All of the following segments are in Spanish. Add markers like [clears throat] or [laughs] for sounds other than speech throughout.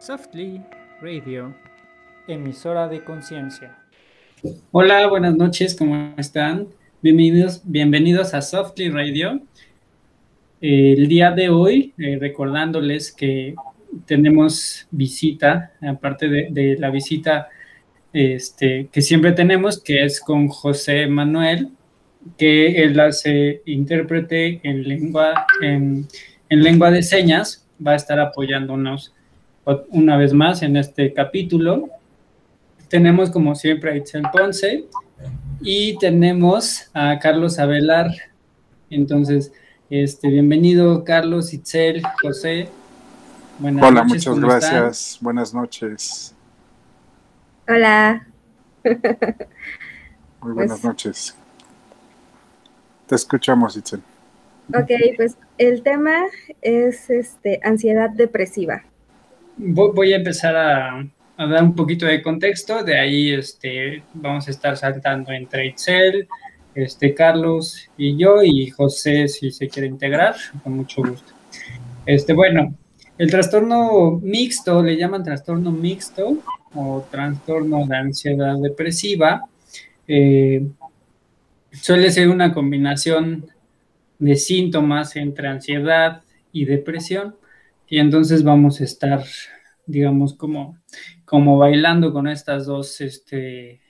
Softly Radio, emisora de conciencia. Hola, buenas noches, ¿cómo están? Bienvenidos, bienvenidos a Softly Radio. El día de hoy, eh, recordándoles que tenemos visita, aparte de, la visita este, que siempre tenemos, que es con José Manuel, que él hace intérprete en lengua, en, en lengua de señas, va a estar apoyándonos una vez más en este capítulo. Tenemos como siempre a Itzel Ponce y tenemos a Carlos Avelar. Entonces, este, bienvenido Carlos, Itzel, José. Buenas Hola, muchas gracias. Buenas noches. Hola. [laughs] Muy buenas pues noches. Te escuchamos, Itzel. Ok, pues el tema es este ansiedad depresiva voy a empezar a, dar un poquito de contexto, de ahí este, vamos a estar saltando entre Itzel, este, Carlos y yo, y José si se quiere integrar, con mucho gusto. Este, bueno, el trastorno mixto, le llaman trastorno mixto o trastorno de ansiedad depresiva, eh, suele ser una combinación de síntomas entre ansiedad y depresión. Y entonces vamos a estar, digamos, como, como bailando con estas dos este,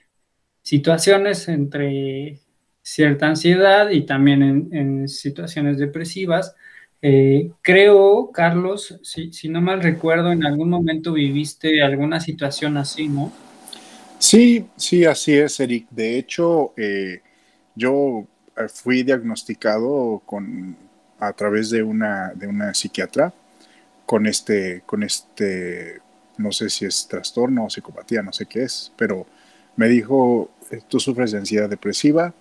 situaciones entre cierta ansiedad y también en, situaciones depresivas. Eh, creo, Carlos, si, si, no mal recuerdo, en algún momento viviste alguna situación así, ¿no? Sí, sí, así es, Eric. De hecho, eh, yo eh, fui diagnosticado con, a través de una, de una psiquiatra con este, con este, no sé si es trastorno o psicopatía, no sé qué es, pero me dijo, eh, tú sufres de ansiedad depresiva,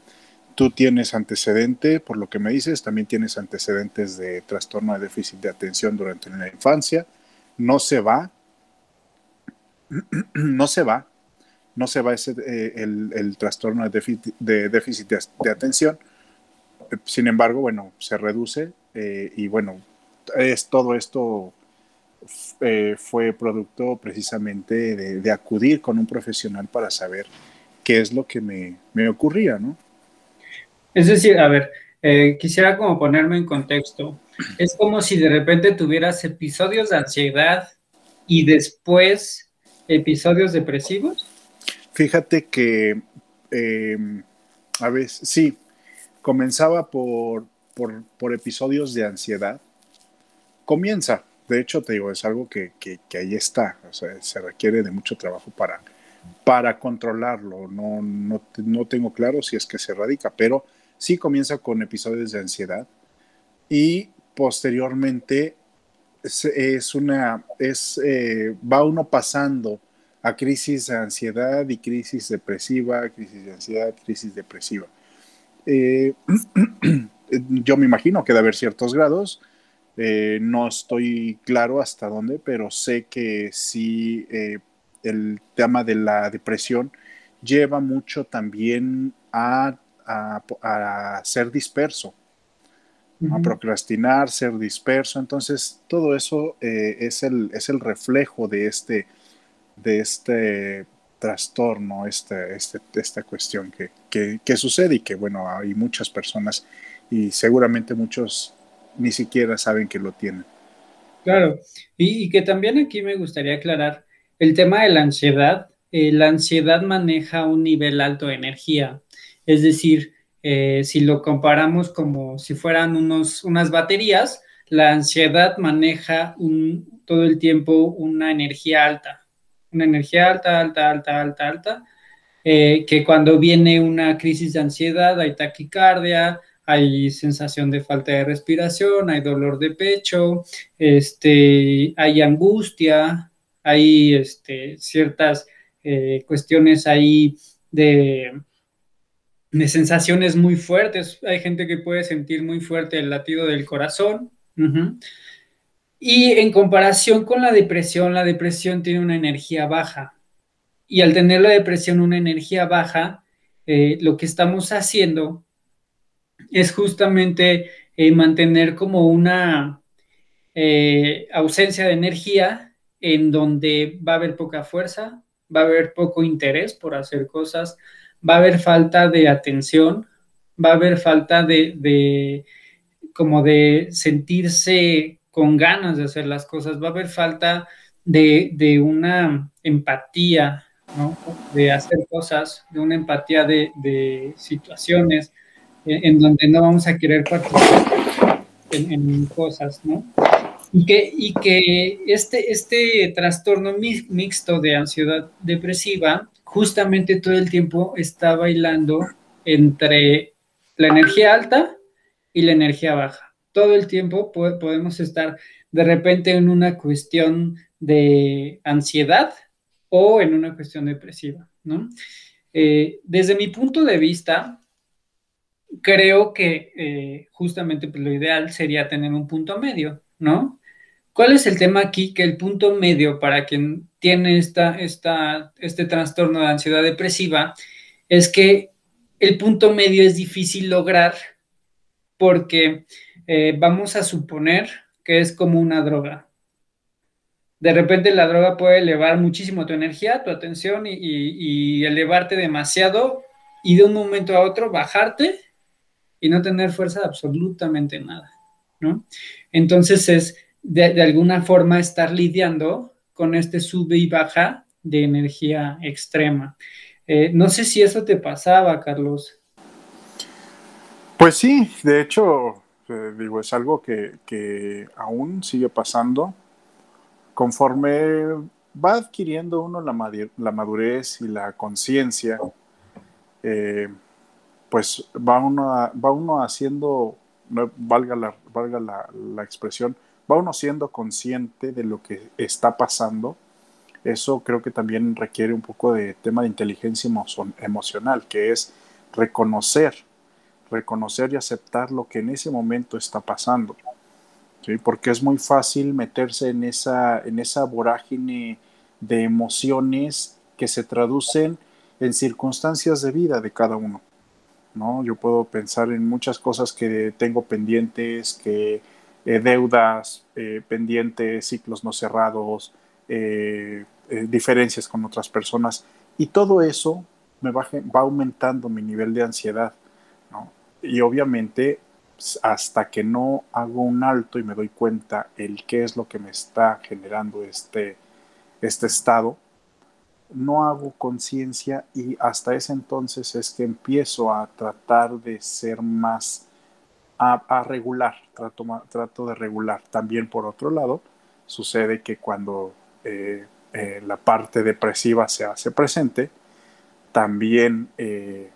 tú tienes antecedente, por lo que me dices, también tienes antecedentes de trastorno de déficit de atención durante la infancia, no se va, [clears throat] no se va, no se va ese, eh, el, trastorno de déficit de, atención, sin embargo, bueno, se reduce eh, y bueno, es todo esto eh, fue producto precisamente de, acudir con un profesional para saber qué es lo que me, ocurría, ¿no? Es decir, a ver, eh, quisiera como ponerme en contexto. Es como si de repente tuvieras episodios de ansiedad y después episodios depresivos. Fíjate que em, a veces, sí, comenzaba por, por episodios de ansiedad. Comienza, de hecho, te digo, es algo que, ahí está, o sea, se requiere de mucho trabajo para, para controlarlo. No, no, tengo claro si es que se radica, pero sí comienza con episodios de ansiedad y posteriormente es, una, es, eh, va uno pasando a crisis de ansiedad y crisis depresiva, crisis de ansiedad, crisis depresiva. Eh, [clears throat] yo me imagino que debe haber ciertos grados eh, no estoy claro hasta dónde, pero sé que sí eh, el tema de la depresión lleva mucho también a, ser disperso, a procrastinar, ser disperso. Entonces, todo eso eh, es, el, es el reflejo de este, de este trastorno, este, este, esta cuestión que, que sucede y que, bueno, hay muchas personas y seguramente muchos ni siquiera saben que lo tienen. Claro, y, que también aquí me gustaría aclarar el tema de la ansiedad. Eh, la ansiedad maneja un nivel alto de energía, es decir, eh, si lo comparamos como si fueran unos, unas baterías, la ansiedad maneja un, todo el tiempo una energía alta, una energía alta, alta, alta, alta, alta, eh, que cuando viene una crisis de ansiedad hay taquicardia, hay sensación de falta de respiración, hay dolor de pecho, este, hay angustia, hay este, ciertas eh, cuestiones ahí de, sensaciones muy fuertes. Hay gente que puede sentir muy fuerte el latido del corazón. Y en comparación con la depresión, la depresión tiene una energía baja. Y al tener la depresión una energía baja, eh, lo que estamos haciendo es justamente eh, mantener como una eh, ausencia de energía en donde va a haber poca fuerza, va a haber poco interés por hacer cosas, va a haber falta de atención, va a haber falta de, como de sentirse con ganas de hacer las cosas, va a haber falta de, una empatía. De hacer cosas, de una empatía de, situaciones en, donde no vamos a querer participar en, cosas, ¿no? Y que, y que este, este trastorno mixto de ansiedad depresiva justamente todo el tiempo está bailando entre la energía alta y la energía baja. Todo el tiempo podemos estar de repente en una cuestión de ansiedad o en una cuestión depresiva, ¿no? Eh, desde mi punto de vista, creo que eh, justamente pues, lo ideal sería tener un punto medio, ¿no? ¿Cuál es el tema aquí? Que el punto medio para quien tiene esta, este trastorno de ansiedad depresiva es que el punto medio es difícil lograr porque eh, vamos a suponer que es como una droga. De repente la droga puede elevar muchísimo tu energía, tu atención y, elevarte demasiado y de un momento a otro bajarte y no tener fuerza de absolutamente nada, ¿no? Entonces es de, alguna forma estar lidiando con este sube y baja de energía extrema. Eh, no sé si eso te pasaba, Carlos. Pues sí, de hecho, eh, digo, es algo que, aún sigue pasando. Conforme va adquiriendo uno la, madurez y la conciencia, eh, pues va uno, va uno haciendo, valga, la, valga la, expresión, va uno siendo consciente de lo que está pasando. Eso creo que también requiere un poco de tema de inteligencia emocional, que es reconocer reconocer y aceptar lo que en ese momento está pasando. Porque es muy fácil meterse en esa, en esa vorágine de emociones que se traducen en circunstancias de vida de cada uno. ¿No? Yo puedo pensar en muchas cosas que tengo pendientes, que eh, deudas eh, pendientes, ciclos no cerrados, eh, diferencias con otras personas, y todo eso me va, va aumentando mi nivel de ansiedad. y obviamente pues, hasta que no hago un alto y me doy cuenta el qué es lo que me está generando este, este estado, no hago conciencia y hasta ese entonces es que empiezo a tratar de ser más, a, regular, trato, trato de regular. También por otro lado, sucede que cuando eh, eh, la parte depresiva se hace presente, también eh,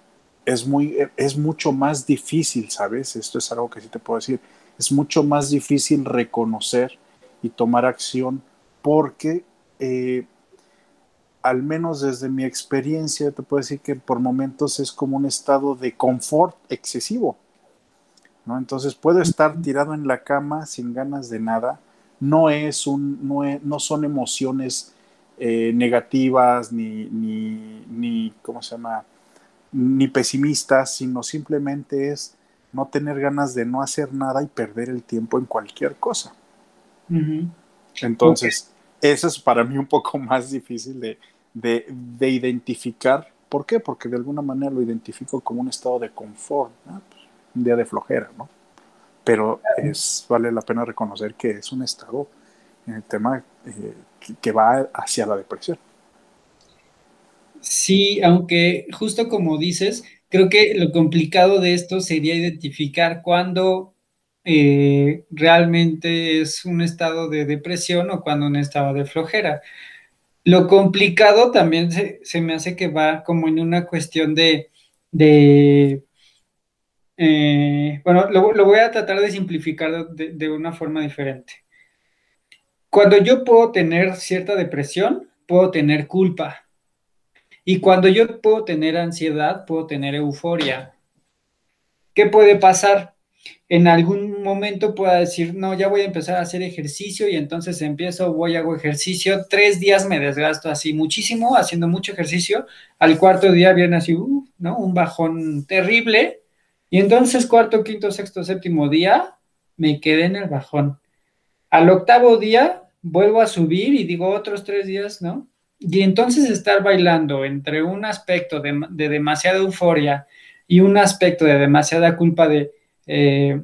es, muy, es mucho más difícil, ¿sabes? Esto es algo que sí te puedo decir. Es mucho más difícil reconocer y tomar acción porque, al menos desde mi experiencia, te puedo decir que por momentos es como un estado de confort excesivo. ¿no? Entonces puedo estar tirado en la cama sin ganas de nada. No, es un, no, no son emociones eh, negativas ni, ni, ni, ¿cómo se llama? ni pesimistas, sino simplemente es no tener ganas de no hacer nada y perder el tiempo en cualquier cosa. Entonces, eso es para mí un poco [laughs] más difícil de, de, identificar. ¿Por qué? Porque de alguna manera lo identifico como un estado de confort, un día de flojera, ¿no? Pero es, vale la pena reconocer que es un estado en el tema eh, que va hacia la depresión. Sí, aunque justo como dices, creo que lo complicado de esto sería identificar cuándo eh, realmente es un estado de depresión o cuando un estado de flojera. Lo complicado también se, me hace que va como en una cuestión de, eh, bueno, lo, voy a tratar de simplificar de una forma diferente. Cuando yo puedo tener cierta depresión, puedo tener culpa y cuando yo puedo tener ansiedad, puedo tener euforia. ¿Qué puede pasar? En algún momento pueda decir, no, ya voy a empezar a hacer ejercicio y entonces empiezo, voy, hago ejercicio, tres días me desgasto así muchísimo, haciendo mucho ejercicio, al cuarto día viene así, uh, ¿no? Un bajón terrible, y entonces cuarto, quinto, sexto, séptimo día, me quedé en el bajón. Al octavo día vuelvo a subir y digo otros tres días, ¿no? Y entonces estar bailando entre un aspecto de, demasiada euforia y un aspecto de demasiada culpa de, eh,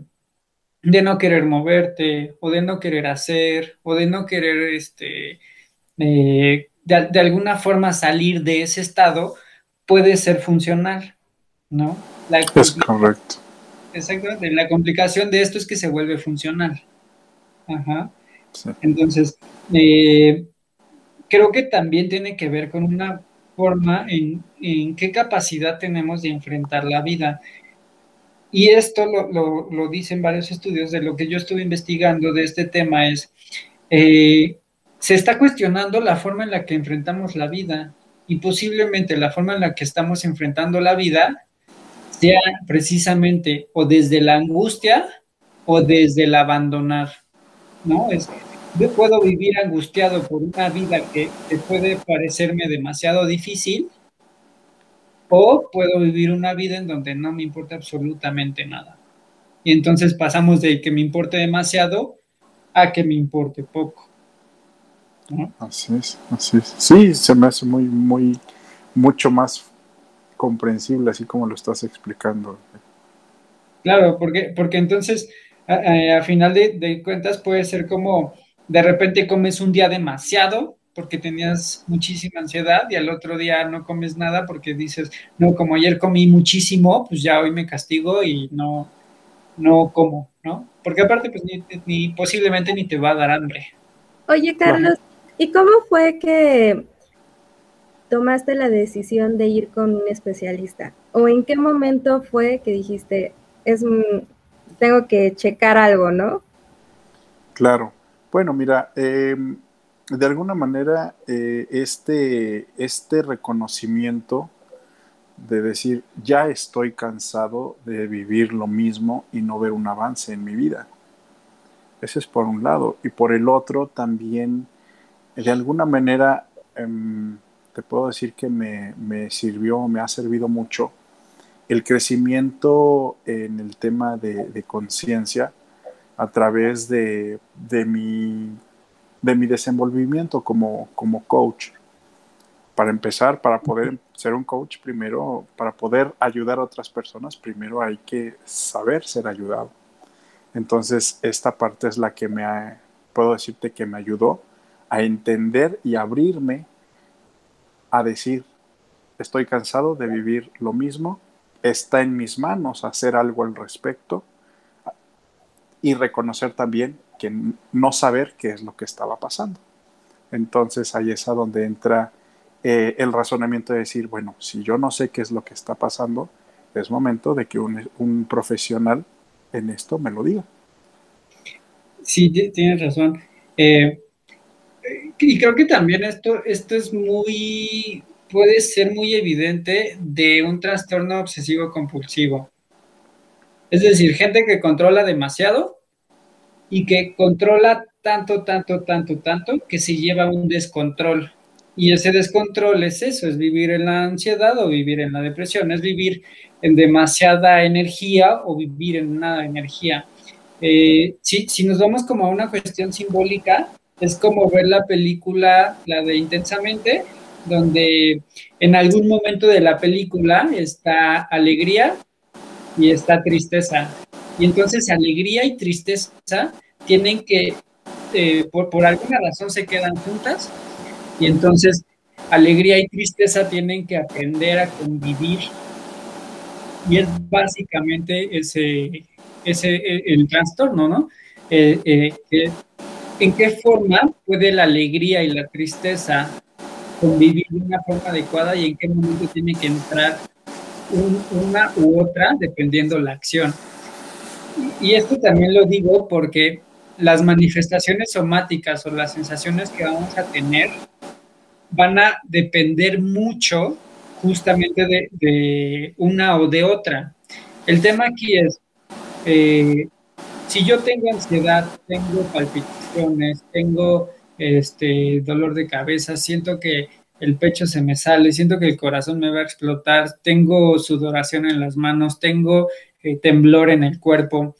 de no querer moverte o de no querer hacer o de no querer este, eh, de, alguna forma salir de ese estado puede ser funcional, ¿no? es correcto. Exactamente. La complicación de esto es que se vuelve funcional. Ajá. Entonces, eh, creo que también tiene que ver con una forma en, qué capacidad tenemos de enfrentar la vida. Y esto lo, dicen varios estudios de lo que yo estuve investigando de este tema es, eh, se está cuestionando la forma en la que enfrentamos la vida y posiblemente la forma en la que estamos enfrentando la vida sea precisamente o desde la angustia o desde el abandonar, ¿no? Es, yo puedo vivir angustiado por una vida que, puede parecerme demasiado difícil o puedo vivir una vida en donde no me importa absolutamente nada. Y entonces pasamos de que me importe demasiado a que me importe poco. Así es, así es. Sí, se me hace muy, muy, mucho más comprensible así como lo estás explicando. Claro, porque, porque entonces a, final de, cuentas puede ser como de repente comes un día demasiado porque tenías muchísima ansiedad y al otro día no comes nada porque dices, no, como ayer comí muchísimo, pues ya hoy me castigo y no, no como, ¿no? Porque aparte, pues ni, posiblemente ni te va a dar hambre. Oye, Carlos, ¿y cómo fue que tomaste la decisión de ir con un especialista? ¿O en qué momento fue que dijiste, es tengo que checar algo, ¿no? Claro. Bueno, mira, em, de alguna manera eh, este, este reconocimiento de decir, ya estoy cansado de vivir lo mismo y no ver un avance en mi vida. Ese es por un lado. Y por el otro también, de alguna manera, em, te puedo decir que me, sirvió, me ha servido mucho el crecimiento en el tema de, conciencia a través de, mi, de mi desenvolvimiento como, como coach. Para empezar, para poder ser un coach, primero, para poder ayudar a otras personas, primero hay que saber ser ayudado. Entonces, esta parte es la que me ha, puedo decirte que me ayudó a entender y abrirme a decir, estoy cansado de vivir lo mismo, está en mis manos hacer algo al respecto y reconocer también que no saber qué es lo que estaba pasando. Entonces ahí es a donde entra eh, el razonamiento de decir, bueno, si yo no sé qué es lo que está pasando, es momento de que un, profesional en esto me lo diga. Sí, tienes razón. Eh, y creo que también esto, esto es muy, puede ser muy evidente de un trastorno obsesivo compulsivo. Es decir, gente que controla demasiado y que controla tanto, tanto, tanto, tanto que se lleva un descontrol. Y ese descontrol es eso, es vivir en la ansiedad o vivir en la depresión, es vivir en demasiada energía o vivir en nada energía. Eh, si, si nos vamos como a una cuestión simbólica, es como ver la película, la de Intensamente, donde en algún momento de la película está alegría y está tristeza. Y entonces alegría y tristeza tienen que, eh, por, por alguna razón se quedan juntas y entonces alegría y tristeza tienen que aprender a convivir. Y es básicamente ese, ese el, trastorno, ¿no? Eh, eh, ¿En qué forma puede la alegría y la tristeza convivir de una forma adecuada y en qué momento tiene que entrar una u otra dependiendo la acción? Y esto también lo digo porque las manifestaciones somáticas o las sensaciones que vamos a tener van a depender mucho justamente de, una o de otra. El tema aquí es, eh, si yo tengo ansiedad, tengo palpitaciones, tengo este dolor de cabeza, siento que el pecho se me sale, siento que el corazón me va a explotar, tengo sudoración en las manos, tengo eh, temblor en el cuerpo.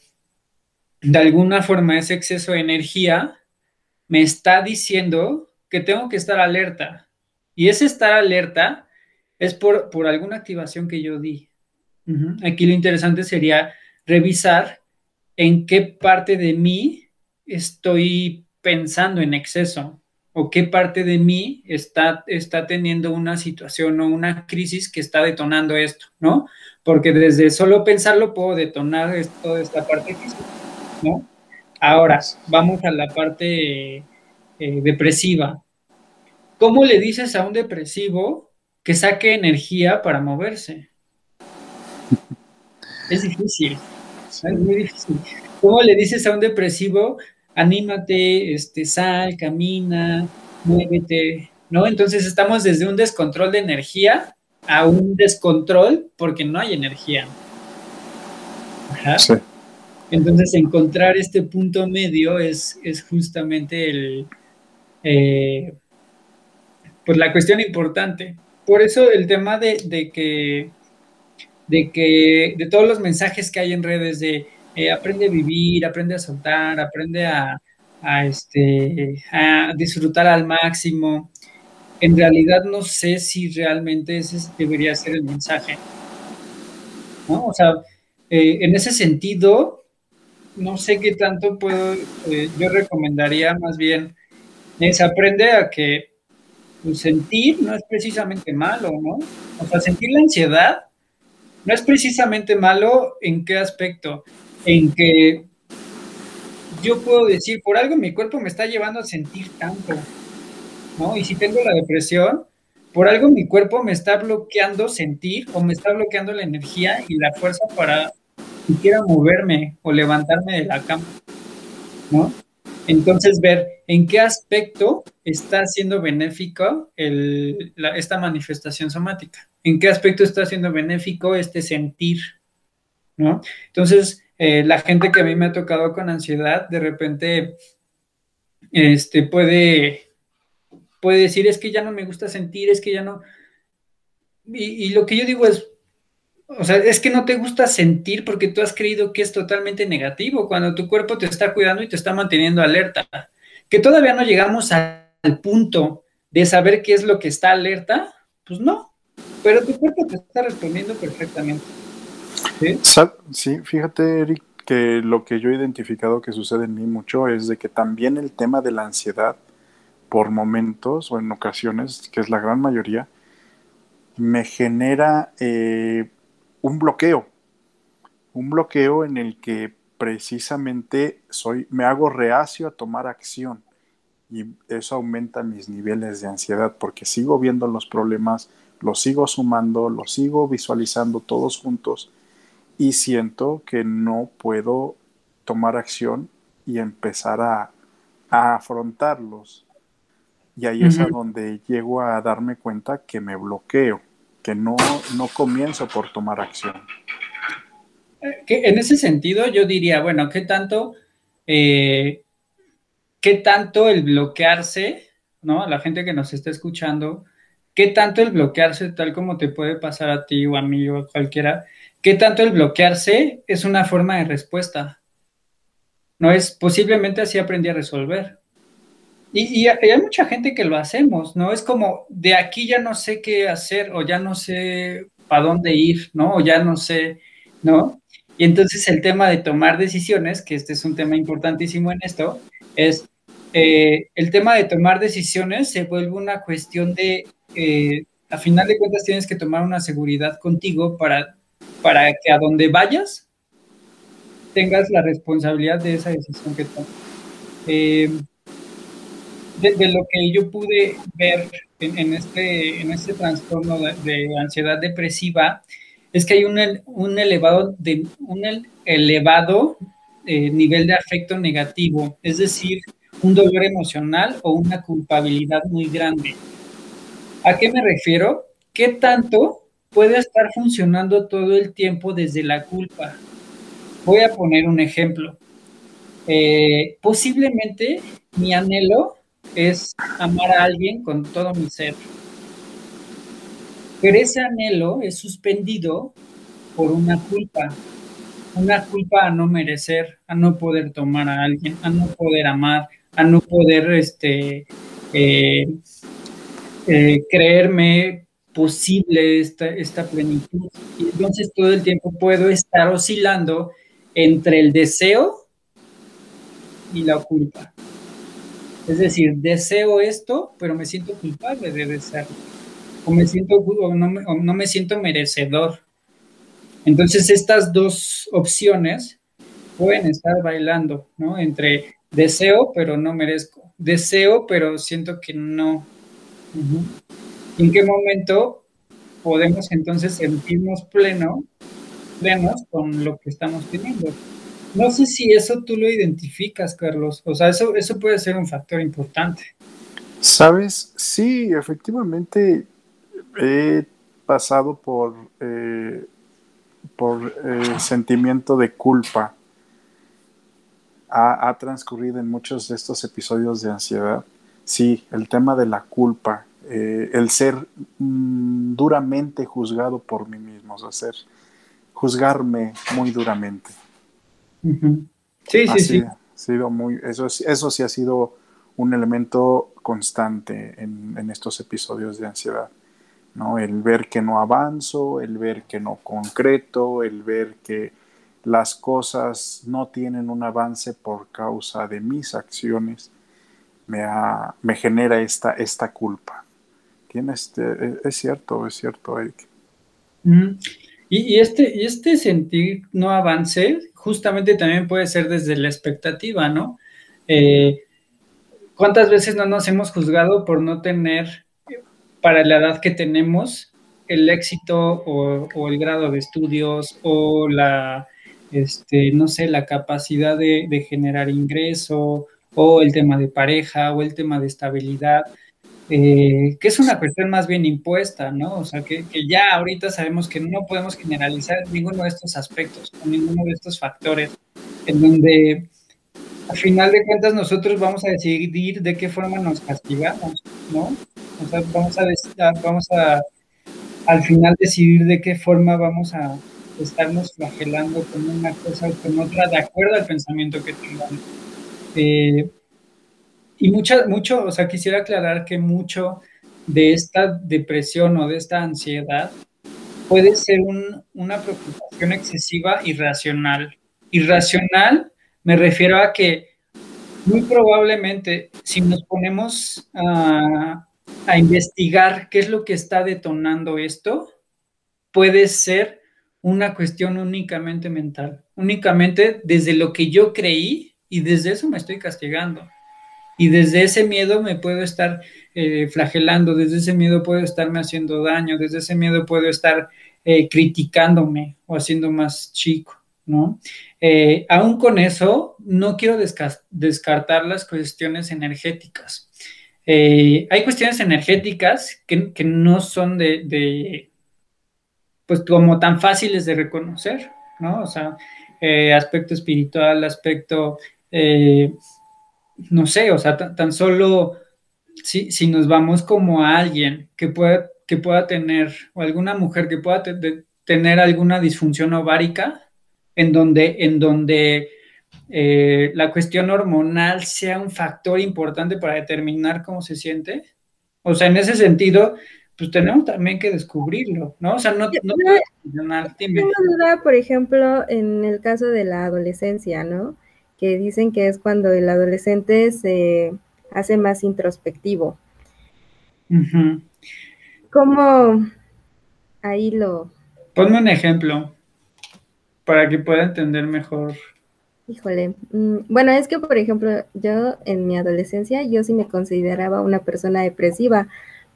De alguna forma ese exceso de energía me está diciendo que tengo que estar alerta. Y ese estar alerta es por, por alguna activación que yo di. Aquí lo interesante sería revisar en qué parte de mí estoy pensando en exceso o qué parte de mí está, está teniendo una situación o una crisis que está detonando esto, ¿no? Porque desde solo pensarlo puedo detonar toda esta parte física, ¿no? Ahora, vamos a la parte eh, depresiva. ¿Cómo le dices a un depresivo que saque energía para moverse? Es difícil, es muy difícil. ¿Cómo le dices a un depresivo, anímate, este, sal, camina, muévete, ¿no? Entonces estamos desde un descontrol de energía a un descontrol porque no hay energía. Ajá. Sí. Entonces, encontrar este punto medio es, es justamente el, eh, pues la cuestión importante. Por eso el tema de, que, de que, de todos los mensajes que hay en redes de eh, aprende a vivir, aprende a soltar, aprende a, este, a disfrutar al máximo. En realidad no sé si realmente ese debería ser el mensaje. ¿no? O sea, eh, en ese sentido, no sé qué tanto puedo, eh, yo recomendaría más bien es aprender a que pues, sentir no es precisamente malo, ¿no? O sea, sentir la ansiedad no es precisamente malo en qué aspecto, en que yo puedo decir, por algo mi cuerpo me está llevando a sentir tanto, ¿no? Y si tengo la depresión, por algo mi cuerpo me está bloqueando sentir o me está bloqueando la energía y la fuerza para quiera moverme o levantarme de la cama, ¿no? Entonces, ver en qué aspecto está siendo benéfico esta manifestación somática, en qué aspecto está siendo benéfico este sentir, ¿no? Entonces, eh, la gente que a mí me ha tocado con ansiedad, de repente, este, puede, puede decir, es que ya no me gusta sentir, es que ya no... y lo que yo digo es, o sea, es que no te gusta sentir porque tú has creído que es totalmente negativo cuando tu cuerpo te está cuidando y te está manteniendo alerta. Que todavía no llegamos al punto de saber qué es lo que está alerta, pues no. Pero tu cuerpo te está respondiendo perfectamente. ¿Sí? sí, fíjate, Eric, que lo que yo he identificado que sucede en mí mucho es de que también el tema de la ansiedad, por momentos o en ocasiones, que es la gran mayoría, me genera eh, un bloqueo, un bloqueo en el que precisamente soy, me hago reacio a tomar acción y eso aumenta mis niveles de ansiedad porque sigo viendo los problemas, los sigo sumando, los sigo visualizando todos juntos y siento que no puedo tomar acción y empezar a, afrontarlos. Y ahí es a donde llego a darme cuenta que me bloqueo que no, no comienzo por tomar acción. Que en ese sentido yo diría, bueno, ¿qué tanto, eh, qué tanto el bloquearse, ¿no? A la gente que nos está escuchando, ¿qué tanto el bloquearse, tal como te puede pasar a ti o a mí o a cualquiera, qué tanto el bloquearse es una forma de respuesta? No es, posiblemente así aprendí a resolver. Y, hay mucha gente que lo hacemos, ¿no? Es como, de aquí ya no sé qué hacer o ya no sé para dónde ir, ¿no? O ya no sé, ¿no? Y entonces el tema de tomar decisiones, que este es un tema importantísimo en esto, es eh, el tema de tomar decisiones se vuelve una cuestión de, eh, a final de cuentas tienes que tomar una seguridad contigo para, para que a donde vayas tengas la responsabilidad de esa decisión que tomas. Eh, de, lo que yo pude ver en, este, en este trastorno de, ansiedad depresiva, es que hay un, un elevado, de, un elevado eh, nivel de afecto negativo, es decir, un dolor emocional o una culpabilidad muy grande. ¿A qué me refiero? ¿Qué tanto puede estar funcionando todo el tiempo desde la culpa? Voy a poner un ejemplo. Eh, posiblemente mi anhelo es amar a alguien con todo mi ser. Pero ese anhelo es suspendido por una culpa, una culpa a no merecer, a no poder tomar a alguien, a no poder amar, a no poder este, eh, eh, creerme posible esta, esta plenitud. Y entonces todo el tiempo puedo estar oscilando entre el deseo y la culpa. Es decir, deseo esto, pero me siento culpable de desearlo. O me siento o no, no me siento merecedor. Entonces estas dos opciones pueden estar bailando, ¿no? Entre deseo, pero no merezco. Deseo, pero siento que no. ¿En qué momento podemos entonces sentirnos pleno, plenos con lo que estamos teniendo? No sé si eso tú lo identificas, Carlos. O sea, eso, eso puede ser un factor importante. Sabes, sí, efectivamente he pasado por, eh, por eh, sentimiento de culpa. Ha, transcurrido en muchos de estos episodios de ansiedad. Sí, el tema de la culpa, eh, el ser mm, duramente juzgado por mí mismo, o sea, juzgarme muy duramente. Sí, sí, sí. Sido muy, eso, eso sí ha sido un elemento constante en, estos episodios de ansiedad. ¿no? El ver que no avanzo, el ver que no concreto, el ver que las cosas no tienen un avance por causa de mis acciones, me, me genera esta, esta culpa. Este, es cierto, es cierto, Eric. y, este, y este sentir no avance justamente también puede ser desde la expectativa, ¿no? Eh, ¿Cuántas veces no nos hemos juzgado por no tener, para la edad que tenemos, el éxito o, el grado de estudios o la, este, no sé, la capacidad de generar ingreso o el tema de pareja o el tema de estabilidad? Eh, que es una cuestión más bien impuesta, ¿no? O sea, que, ya ahorita sabemos que no podemos generalizar ninguno de estos aspectos, con ninguno de estos factores, en donde al final de cuentas nosotros vamos a decidir de qué forma nos castigamos, ¿no? O sea, vamos a, vamos a al final decidir de qué forma vamos a estarnos flagelando con una cosa o con otra, de acuerdo al pensamiento que tengamos. Eh, y mucha, mucho, o sea, quisiera aclarar que mucho de esta depresión o de esta ansiedad puede ser una preocupación excesiva irracional. Irracional me refiero a que muy probablemente si nos ponemos a, a investigar qué es lo que está detonando esto, puede ser una cuestión únicamente mental, únicamente desde lo que yo creí y desde eso me estoy castigando. Y desde ese miedo me puedo estar eh, flagelando, desde ese miedo puedo estarme haciendo daño, desde ese miedo puedo estar eh, criticándome o haciendo más chico, ¿no? Eh, aún con eso, no quiero descartar las cuestiones energéticas. hay cuestiones energéticas que, no son de, pues como tan fáciles de reconocer, ¿no? O sea, aspecto espiritual, aspecto no sé, o sea, tan, solo si, si, nos vamos como a alguien que pueda, que pueda tener, o alguna mujer que pueda tener alguna disfunción ovárica, en donde, en donde eh, la cuestión hormonal sea un factor importante para determinar cómo se siente. O sea, en ese sentido, pues tenemos también que descubrirlo, ¿no? O sea, no, no, no Tengo duda, por ejemplo, en el caso de la adolescencia, ¿no? Que dicen que es cuando el adolescente se hace más introspectivo. ¿Cómo ahí lo... Ponme un ejemplo para que pueda entender mejor. Híjole, mm, bueno, es que por ejemplo, yo en mi adolescencia yo sí me consideraba una persona depresiva,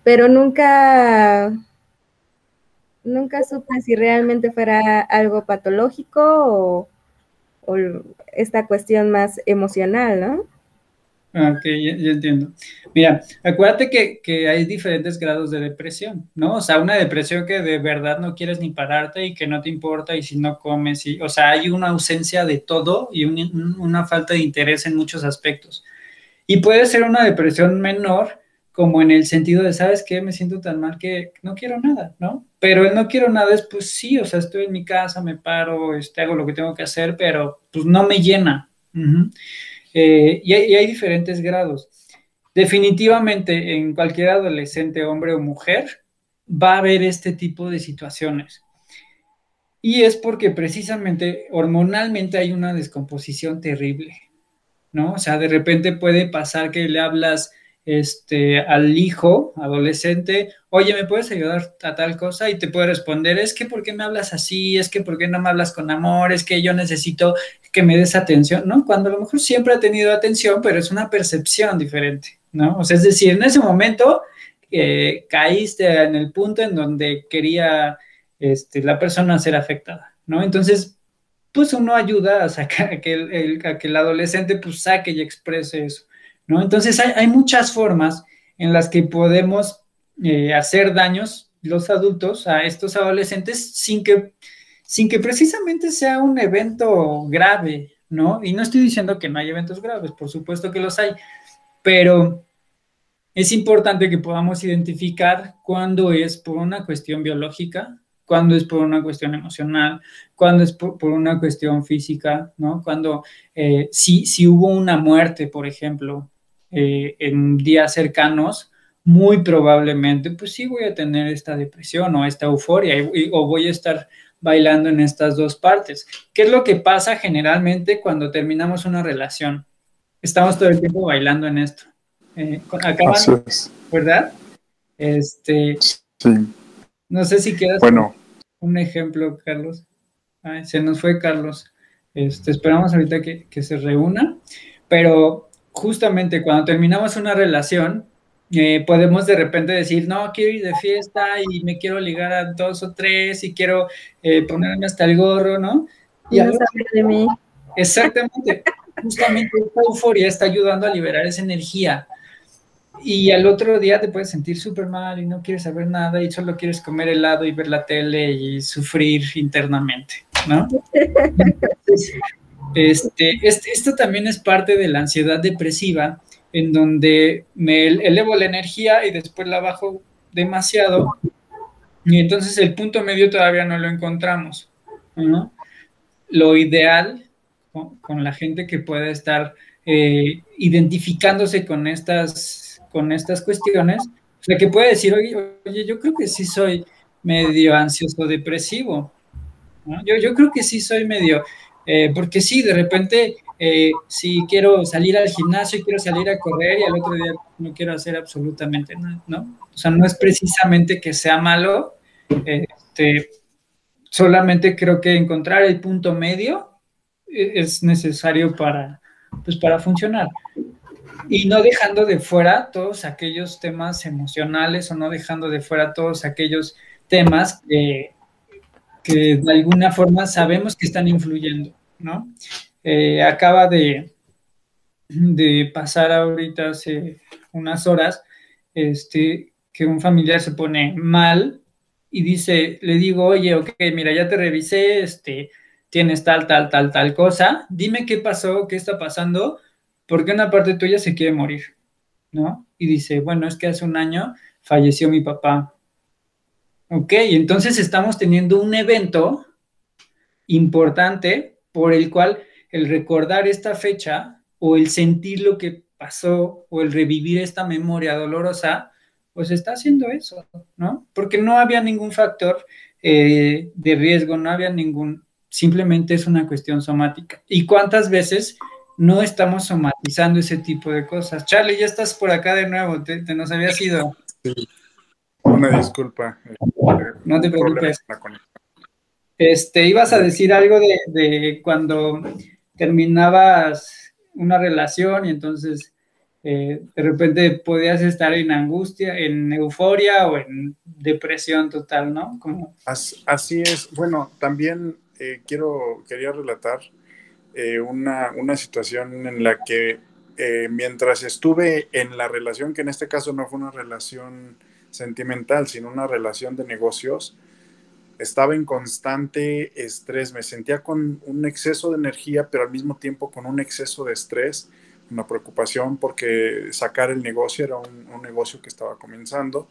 pero nunca nunca supe si realmente fuera algo patológico o, o esta cuestión más emocional, ¿no? Ok, ya, entiendo. Mira, acuérdate que, hay diferentes grados de depresión, ¿no? O sea, una depresión que de verdad no quieres ni pararte y que no te importa y si no comes, y, o sea, hay una ausencia de todo y una falta de interés en muchos aspectos. Y puede ser una depresión menor como en el sentido de, ¿sabes qué? Me siento tan mal que no quiero nada, ¿no? Pero el no quiero nada es, pues sí, o sea, estoy en mi casa, me paro, este, hago lo que tengo que hacer, pero pues no me llena. Eh, y, hay, diferentes grados. Definitivamente en cualquier adolescente, hombre o mujer, va a haber este tipo de situaciones. Y es porque precisamente hormonalmente hay una descomposición terrible, ¿no? O sea, de repente puede pasar que le hablas este, al hijo adolescente, oye, ¿me puedes ayudar a tal cosa? Y te puede responder, es que ¿por qué me hablas así? Es que ¿por qué no me hablas con amor? Es que yo necesito que me des atención, ¿no? Cuando a lo mejor siempre ha tenido atención, pero es una percepción diferente, ¿no? O sea, es decir, en ese momento eh, caíste en el punto en donde quería este, la persona ser afectada, ¿no? Entonces, pues uno ayuda a sacar que el, a que el adolescente pues saque y exprese eso. ¿No? Entonces hay, muchas formas en las que podemos eh, hacer daños los adultos a estos adolescentes sin que, sin que precisamente sea un evento grave, ¿no? Y no estoy diciendo que no hay eventos graves, por supuesto que los hay, pero es importante que podamos identificar cuándo es por una cuestión biológica, cuándo es por una cuestión emocional, cuándo es por, una cuestión física, ¿no? Cuando, eh, si, si hubo una muerte, por ejemplo, eh, en días cercanos, muy probablemente, pues sí voy a tener esta depresión o esta euforia o voy a estar bailando en estas dos partes. ¿Qué es lo que pasa generalmente cuando terminamos una relación? Estamos todo el tiempo bailando en esto. Eh, ¿verdad? Este, sí. No sé si quieras bueno. un ejemplo, Carlos. se nos fue Carlos. Este, esperamos ahorita que, que se reúna, pero justamente cuando terminamos una relación, eh, podemos de repente decir, no, quiero ir de fiesta y me quiero ligar a dos o tres y quiero eh, ponerme hasta el gorro, ¿no? Y no de mí. Exactamente. Justamente esta euforia está ayudando a liberar esa energía. Y al otro día te puedes sentir súper mal y no quieres saber nada y solo quieres comer helado y ver la tele y sufrir internamente, ¿no? [laughs] Este, este, esto también es parte de la ansiedad depresiva, en donde me elevo la energía y después la bajo demasiado, y entonces el punto medio todavía no lo encontramos. Lo ideal con, la gente que pueda estar eh, identificándose con estas, con estas cuestiones, o sea, que puede decir, oye, oye, yo creo que sí soy medio ansioso depresivo. Yo, yo creo que sí soy medio, eh, porque sí, de repente, eh, si quiero salir al gimnasio y quiero salir a correr y al otro día no quiero hacer absolutamente nada, ¿no? O sea, no es precisamente que sea malo, este, solamente creo que encontrar el punto medio e, es necesario para, pues, para funcionar. Y no dejando de fuera todos aquellos temas emocionales o no dejando de fuera todos aquellos temas que que de alguna forma sabemos que están influyendo, ¿no? Eh, acaba de, pasar ahorita hace unas horas este, que un familiar se pone mal y dice, le digo, oye, ok, mira, ya te revisé, este, tienes tal, tal, tal, tal cosa, dime qué pasó, qué está pasando, porque una parte tuya se quiere morir, ¿no? Y dice, bueno, es que hace un año falleció mi papá, Ok, entonces estamos teniendo un evento importante por el cual el recordar esta fecha o el sentir lo que pasó o el revivir esta memoria dolorosa, pues está haciendo eso, ¿no? Porque no había ningún factor eh, de riesgo, no había ningún, simplemente es una cuestión somática. ¿Y cuántas veces no estamos somatizando ese tipo de cosas? Charlie, ya estás por acá de nuevo, te, te nos habías ido. Sí. Una disculpa. Eh, no te preocupes. Este, ibas a decir algo de, cuando terminabas una relación y entonces eh, de repente podías estar en angustia, en euforia o en depresión total, ¿no? Como... Así, es. Bueno, también eh, quiero, quería relatar una, una, situación en la que mientras estuve en la relación, que en este caso no fue una relación sentimental, sino una relación de negocios, estaba en constante estrés, me sentía con un exceso de energía, pero al mismo tiempo con un exceso de estrés, una preocupación porque sacar el negocio era un, negocio que estaba comenzando.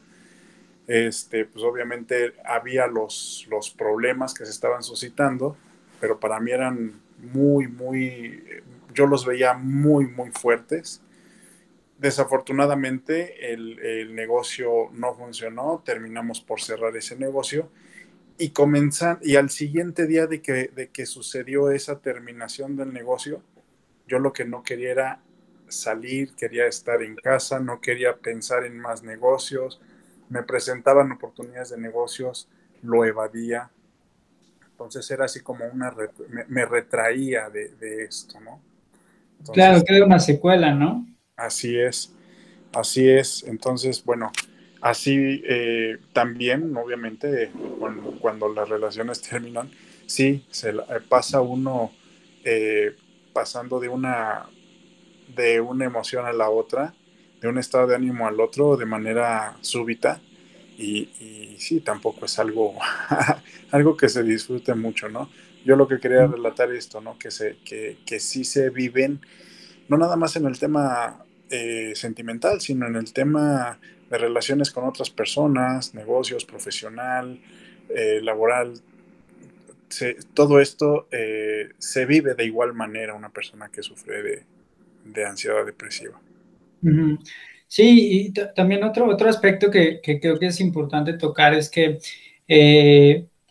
Este, pues obviamente había los, los problemas que se estaban suscitando, pero para mí eran muy, muy yo los veía muy, muy fuertes. Desafortunadamente el, negocio no funcionó, terminamos por cerrar ese negocio y comenzan, y al siguiente día de que, de que sucedió esa terminación del negocio, yo lo que no quería era salir, quería estar en casa, no quería pensar en más negocios, me presentaban oportunidades de negocios, lo evadía. Entonces era así como una, me, retraía de, esto, ¿no? claro, queda una secuela, ¿no? Así es, así es. Entonces, bueno, así eh, también, obviamente, cuando, las relaciones terminan, sí, se eh, pasa uno eh, pasando de una, de una emoción a la otra, de un estado de ánimo al otro de manera súbita. Y, y sí, tampoco es algo, [laughs] algo que se disfrute mucho, ¿no? Yo lo que quería relatar esto, ¿no? Que, se, que, que sí se viven, no nada más en el tema eh, sentimental, sino en el tema de relaciones con otras personas, negocios, profesional, eh, laboral. todo esto eh, se vive de igual manera una persona que sufre de, de ansiedad depresiva. Sí, y también otro, otro aspecto que, creo que es importante tocar es que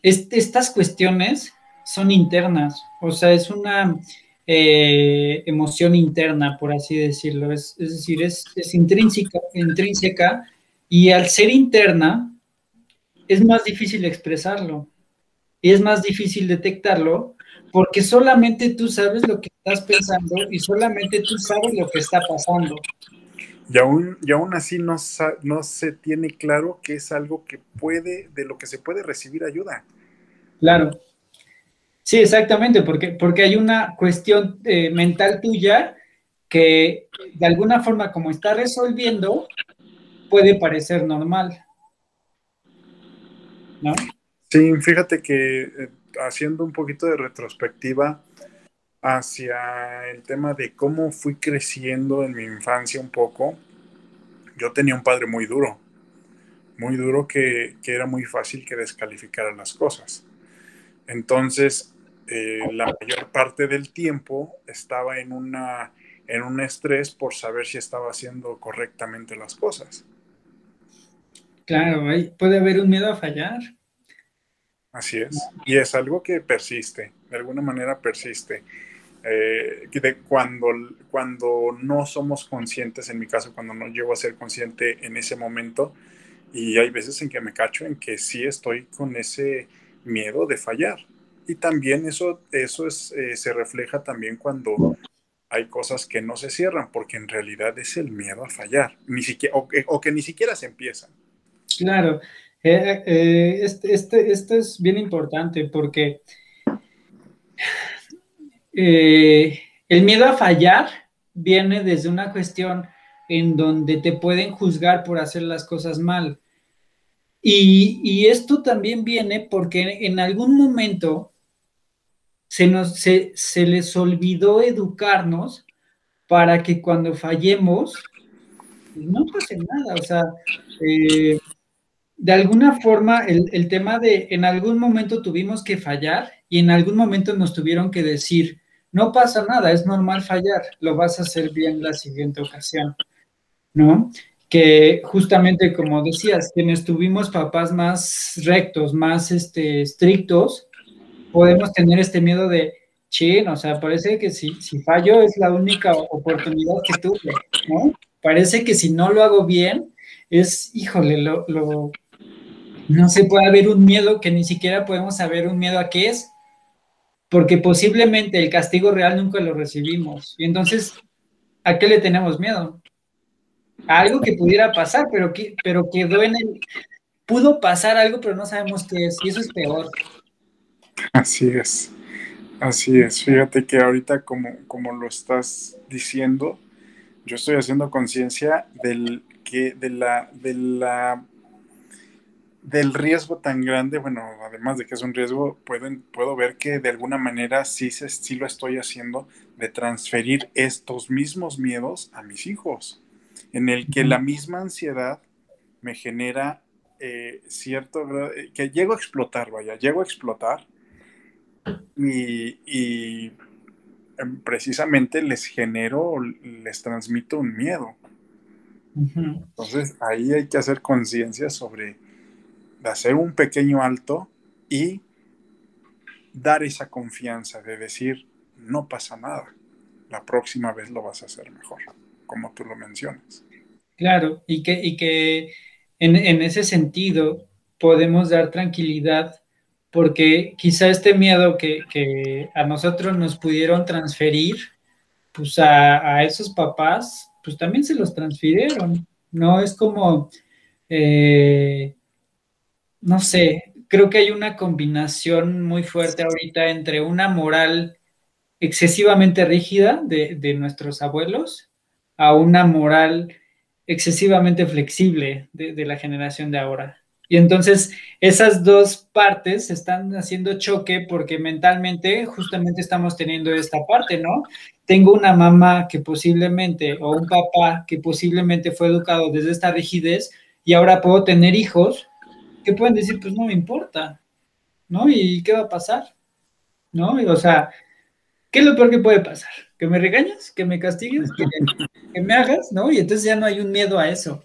estas cuestiones son internas, o sea, es una eh, emoción interna, por así decirlo, es, decir, es, intrínseca, intrínseca y al ser interna es más difícil expresarlo y es más difícil detectarlo porque solamente tú sabes lo que estás pensando y solamente tú sabes lo que está pasando. Y aún, y aún así no, no se tiene claro que es algo que puede, de lo que se puede recibir ayuda. Claro. Sí, exactamente, porque, porque hay una cuestión eh, mental tuya que de alguna forma como está resolviendo puede parecer normal. ¿No? Sí, fíjate que eh, haciendo un poquito de retrospectiva hacia el tema de cómo fui creciendo en mi infancia un poco, yo tenía un padre muy duro, muy duro que, era muy fácil que descalificara las cosas. Entonces, eh, la mayor parte del tiempo estaba en, una, en un estrés por saber si estaba haciendo correctamente las cosas. Claro, puede haber un miedo a fallar. Así es. Y es algo que persiste, de alguna manera persiste. Eh, de cuando, cuando no somos conscientes, en mi caso, cuando no llego a ser consciente en ese momento, y hay veces en que me cacho en que sí estoy con ese miedo de fallar. Y también eso, eso es, eh, se refleja también cuando hay cosas que no se cierran, porque en realidad es el miedo a fallar, ni siquiera, o, que, ni siquiera se empiezan. Claro, eh, eh, este, este, esto es bien importante porque el miedo a fallar viene desde una cuestión en donde te pueden juzgar por hacer las cosas mal. Y, y, esto también viene porque en algún momento se, nos, se, les olvidó educarnos para que cuando fallemos, pues, no pase nada. O sea, eh, de alguna forma el, tema de en algún momento tuvimos que fallar y en algún momento nos tuvieron que decir, no pasa nada, es normal fallar, lo vas a hacer bien la siguiente ocasión, ¿no? Que justamente como decías, quienes tuvimos papás más rectos, más este, estrictos, podemos tener este miedo de, chin, o sea, parece que si, si fallo es la única oportunidad que tuve, ¿no? Parece que si no lo hago bien, es, híjole, lo, no se puede haber un miedo que ni siquiera podemos saber un miedo a qué es, porque posiblemente el castigo real nunca lo recibimos. Y entonces, ¿a qué le tenemos miedo? A algo que pudiera pasar, pero que pero quedó en. Pudo pasar algo, pero no sabemos qué es, y eso es peor. Así es, así es. Fíjate que ahorita como, como lo estás diciendo, yo estoy haciendo conciencia del que de la, de la del riesgo tan grande, bueno, además de que es un riesgo, pueden, puedo ver que de alguna manera sí, se, sí lo estoy haciendo de transferir estos mismos miedos a mis hijos, en el que la misma ansiedad me genera eh, cierto, eh, que llego a explotar, vaya, llego a explotar y, em, precisamente les genero, les transmito un miedo. Entonces ahí hay que hacer conciencia sobre hacer un pequeño alto y dar esa confianza de decir, no pasa nada, la próxima vez lo vas a hacer mejor, como tú lo mencionas. Claro, y que, y que en, ese sentido podemos dar tranquilidad porque quizá este miedo que, a nosotros nos pudieron transferir, pues a, a, esos papás, pues también se los transfirieron, ¿no? Es como, eh, no sé, creo que hay una combinación muy fuerte ahorita entre una moral excesivamente rígida de, nuestros abuelos a una moral excesivamente flexible de, la generación de ahora. Y entonces esas dos partes están haciendo choque porque mentalmente justamente estamos teniendo esta parte, ¿no? Tengo una mamá que posiblemente o un papá que posiblemente fue educado desde esta rigidez y ahora puedo tener hijos que pueden decir, pues no me importa, ¿no? ¿Y qué va a pasar? ¿No? o sea, ¿qué es lo peor que puede pasar? ¿Que me regañas? ¿Que me castigues? ¿Que, me hagas? ¿No? Y entonces ya no hay un miedo a eso.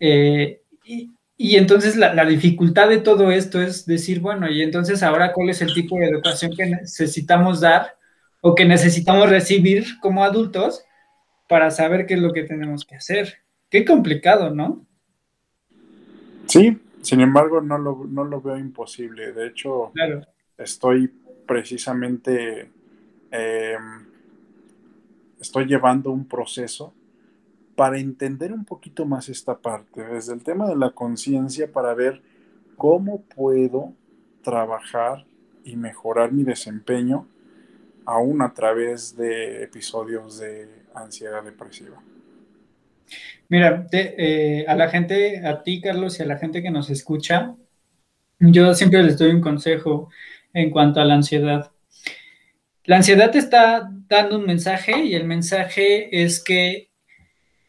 Eh, y, entonces la, la, dificultad de todo esto es decir, bueno, y entonces ahora cuál es el tipo de educación que necesitamos dar o que necesitamos recibir como adultos para saber qué es lo que tenemos que hacer. Qué complicado, ¿no? Sí, sin embargo, no lo, veo imposible. De hecho, estoy precisamente, em, estoy llevando un proceso para entender un poquito más esta parte, desde el tema de la conciencia, para ver cómo puedo trabajar y mejorar mi desempeño aún a través de episodios de ansiedad depresiva. Mira, eh, a la gente, a ti, Carlos, y a la gente que nos escucha, yo siempre les doy un consejo en cuanto a la ansiedad. La ansiedad te está dando un mensaje y el mensaje es que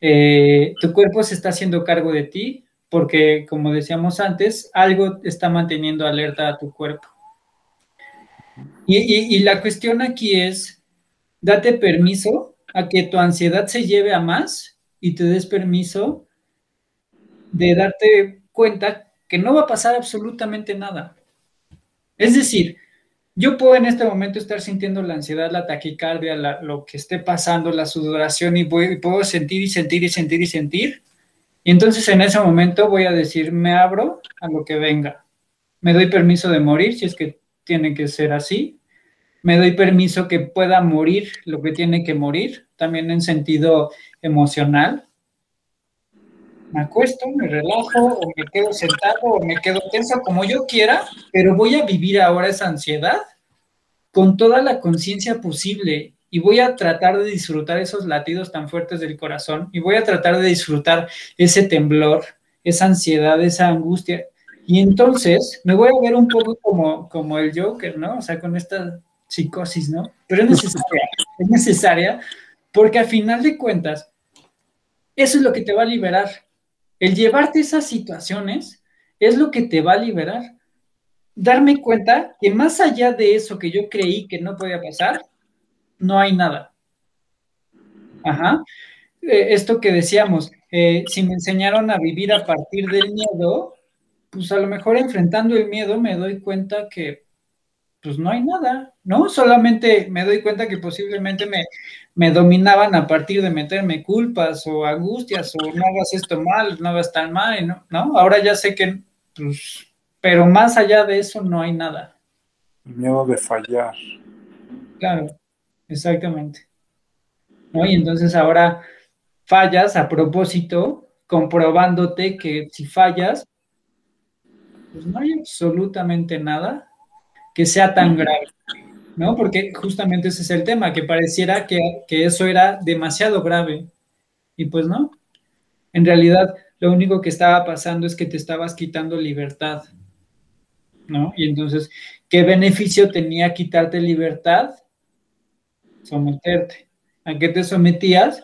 eh, tu cuerpo se está haciendo cargo de ti porque, como decíamos antes, algo está manteniendo alerta a tu cuerpo. y la cuestión aquí es, date permiso a que tu ansiedad se lleve a más y te des permiso de darte cuenta que no va a pasar absolutamente nada. Es decir, yo puedo en este momento estar sintiendo la ansiedad, la taquicardia, lo que esté pasando, la sudoración y, puedo sentir y sentir y sentir y sentir. Y entonces en ese momento voy a decir, me abro a lo que venga. Me doy permiso de morir si es que tiene que ser así. Me doy permiso que pueda morir lo que tiene que morir, también en sentido emocional. Me acuesto, me relajo, o me quedo sentado, o me quedo tenso, como yo quiera, pero voy a vivir ahora esa ansiedad con toda la conciencia posible y voy a tratar de disfrutar esos latidos tan fuertes del corazón y voy a tratar de disfrutar ese temblor, esa ansiedad, esa angustia. Y entonces me voy a ver un poco como, como el Joker, ¿no? O sea, con esta psicosis, ¿no? Pero es necesaria, es necesaria porque al final de cuentas eso es lo que te va a liberar. El llevarte esas situaciones es lo que te va a liberar. Darme cuenta que más allá de eso que yo creí que no podía pasar, no hay nada. Ajá. Eh, esto que decíamos, eh, si me enseñaron a vivir a partir del miedo, pues a lo mejor enfrentando el miedo me doy cuenta que pues no hay nada, ¿no? Solamente me doy cuenta que posiblemente me, me dominaban a partir de meterme culpas o angustias o no hagas esto mal, no hagas tan mal, ¿no? ¿no? Ahora ya sé que, pues, pero más allá de eso no hay nada. miedo de fallar. Claro, exactamente. ¿No? Y entonces ahora fallas a propósito, comprobándote que si fallas, pues no hay absolutamente nada que sea tan grave, ¿no? Porque justamente ese es el tema, que pareciera que, eso era demasiado grave. Y pues no. En realidad, lo único que estaba pasando es que te estabas quitando libertad, ¿no? Y entonces, ¿qué beneficio tenía quitarte libertad? Someterte. ¿A qué te sometías?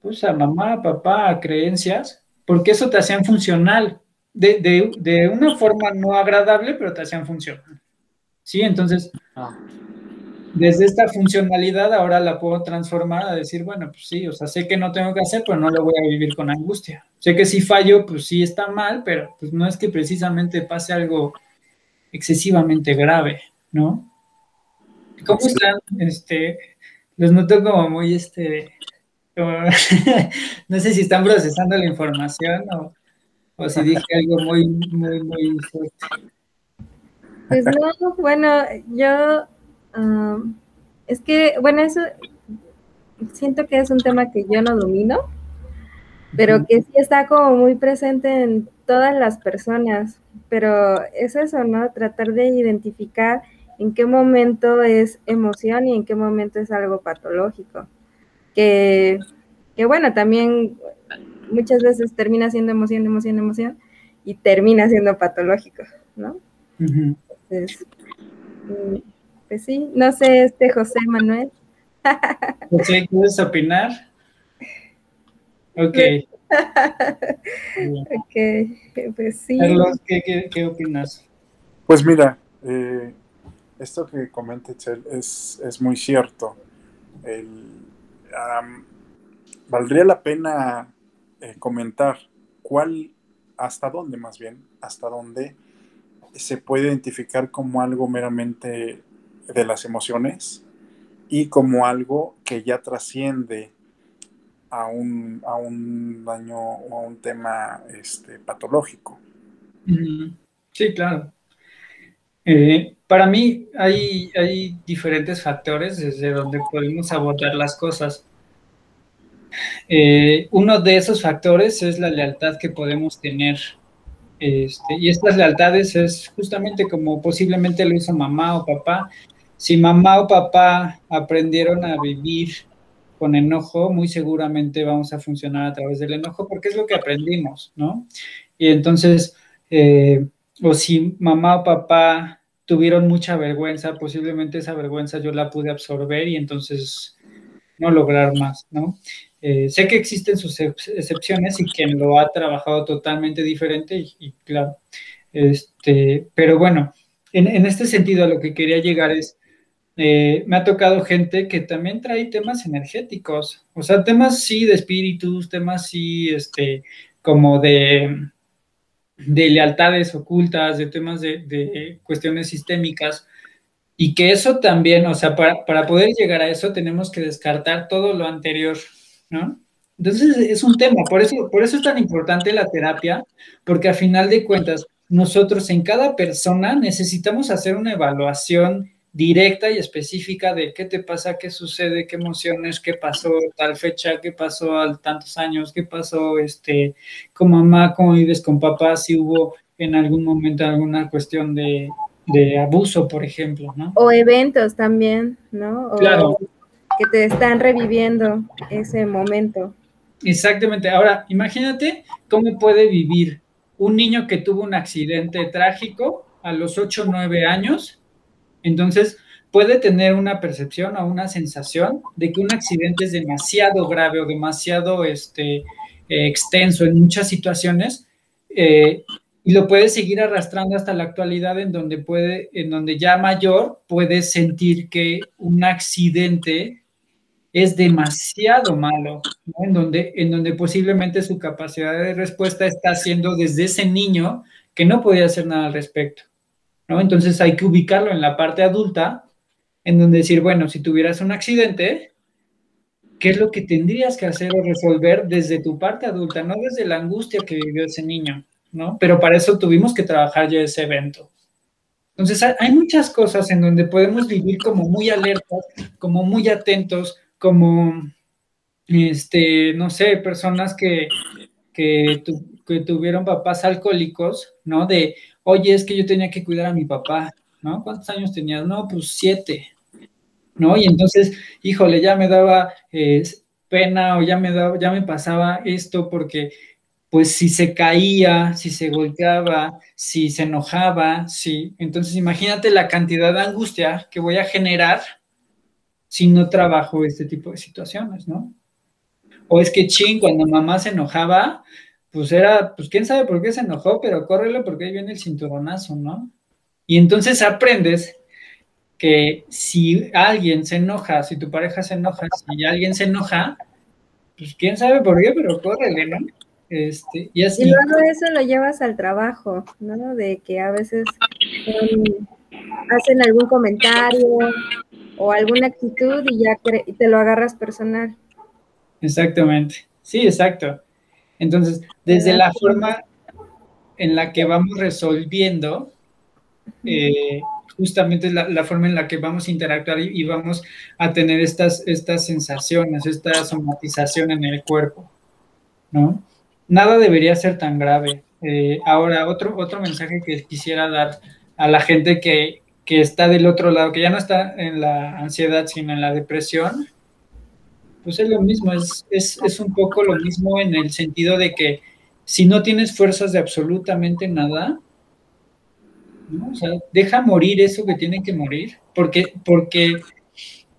Pues a mamá, a papá, a creencias, porque eso te hacían funcional, de, de una forma no agradable, pero te hacían funcional. Sí, entonces, ah. desde esta funcionalidad ahora la puedo transformar a decir, bueno, pues sí, o sea, sé que no tengo que hacer, pero no lo voy a vivir con angustia. Sé que si fallo, pues sí está mal, pero pues no es que precisamente pase algo excesivamente grave, ¿no? ¿Cómo están? Este, los noto como muy, este, [laughs] no sé si están procesando la información o, o si dije algo muy, muy, muy fuerte. Pues no, bueno, yo es que, bueno, eso siento que es un tema que yo no domino, pero que sí está como muy presente en todas las personas. Pero es eso, ¿no? Tratar de identificar en qué momento es emoción y en qué momento es algo patológico. Que, que bueno, también muchas veces termina siendo emoción, emoción, emoción y termina siendo patológico, ¿no? Entonces, mm, pues sí, no sé, este José Manuel. [laughs] José, ¿quieres opinar? Ok. [laughs] ok, pues sí. Carlos, ¿qué, opinas? Pues mira, eh, esto que comenta Chel es, es muy cierto. valdría la pena eh, comentar cuál, hasta dónde más bien, hasta dónde se puede identificar como algo meramente de las emociones y como algo que ya trasciende a un, a un daño o a un tema este, patológico. Sí, claro. Eh, para mí hay, hay diferentes factores desde donde podemos abordar las cosas. Eh, uno de esos factores es la lealtad que podemos tener. Este, y estas lealtades es justamente como posiblemente lo hizo mamá o papá, si mamá o papá aprendieron a vivir con enojo, muy seguramente vamos a funcionar a través del enojo porque es lo que aprendimos, ¿no? Y entonces, eh, o si mamá o papá tuvieron mucha vergüenza, posiblemente esa vergüenza yo la pude absorber y entonces no lograr más, ¿no? Eh, sé que existen sus excepciones y quien lo ha trabajado totalmente diferente y, claro, este, pero bueno, en, en, este sentido a lo que quería llegar es, eh, me ha tocado gente que también trae temas energéticos, o sea, temas sí de espíritus, temas sí, este, como de, de lealtades ocultas, de temas de, cuestiones sistémicas, y que eso también, o sea, para, para, poder llegar a eso tenemos que descartar todo lo anterior, ¿no? Entonces es un tema, por eso, por eso es tan importante la terapia, porque a final de cuentas, nosotros en cada persona necesitamos hacer una evaluación directa y específica de qué te pasa, qué sucede, qué emociones, qué pasó tal fecha, qué pasó al tantos años, qué pasó este con mamá, cómo vives con papá, si hubo en algún momento alguna cuestión de, abuso, por ejemplo, ¿no? O eventos también, ¿no? claro. Que te están reviviendo ese momento. Exactamente. Ahora, imagínate cómo puede vivir un niño que tuvo un accidente trágico a los 8 o 9 años entonces, puede tener una percepción o una sensación de que un accidente es demasiado grave o demasiado este, eh, extenso en muchas situaciones eh, y lo puede seguir arrastrando hasta la actualidad en donde puede, en donde ya mayor puede sentir que un accidente es demasiado malo, en, donde, en donde posiblemente su capacidad de respuesta está haciendo desde ese niño que no podía hacer nada al respecto. Entonces hay que ubicarlo en la parte adulta, en donde decir, bueno, si tuvieras un accidente, ¿qué es lo que tendrías que hacer o resolver desde tu parte adulta, no desde la angustia que vivió ese niño, ¿no? Pero para eso tuvimos que trabajar ya ese evento. Entonces hay muchas cosas en donde podemos vivir como muy alertas, como muy atentos, como, este, no sé, personas que, que, que tuvieron papás alcohólicos, ¿no? De, oye, es que yo tenía que cuidar a mi papá, ¿no? ¿Cuántos años tenías? No, pues siete, ¿no? Y entonces, híjole, ya me daba eh, pena o ya me, daba, ya me pasaba esto porque, pues, si se caía, si se golpeaba, si se enojaba, sí. Entonces, imagínate la cantidad de angustia que voy a generar si no trabajo este tipo de situaciones, ¿no? O es que ching, cuando mamá se enojaba, pues era, pues quién sabe por qué se enojó, pero córrelo porque ahí viene el cinturonazo, ¿no? Y entonces aprendes que si alguien se enoja, si tu pareja se enoja, si alguien se enoja, pues quién sabe por qué, pero córrele, ¿no? Este, y, así. y luego eso lo llevas al trabajo, ¿no? De que a veces hacen algún comentario o alguna actitud y ya te lo agarras personal. Exactamente, sí, exacto. Entonces, desde la forma en la que vamos resolviendo, eh, justamente la, la, forma en la que vamos a interactuar y, vamos a tener estas, estas sensaciones, esta somatización en el cuerpo, ¿no? Nada debería ser tan grave. Eh, ahora, otro, otro mensaje que quisiera dar a la gente que, que está del otro lado, que ya no está en la ansiedad, sino en la depresión, pues es lo mismo, es, es, es, un poco lo mismo en el sentido de que si no tienes fuerzas de absolutamente nada, o sea, deja morir eso que tiene que morir, porque, porque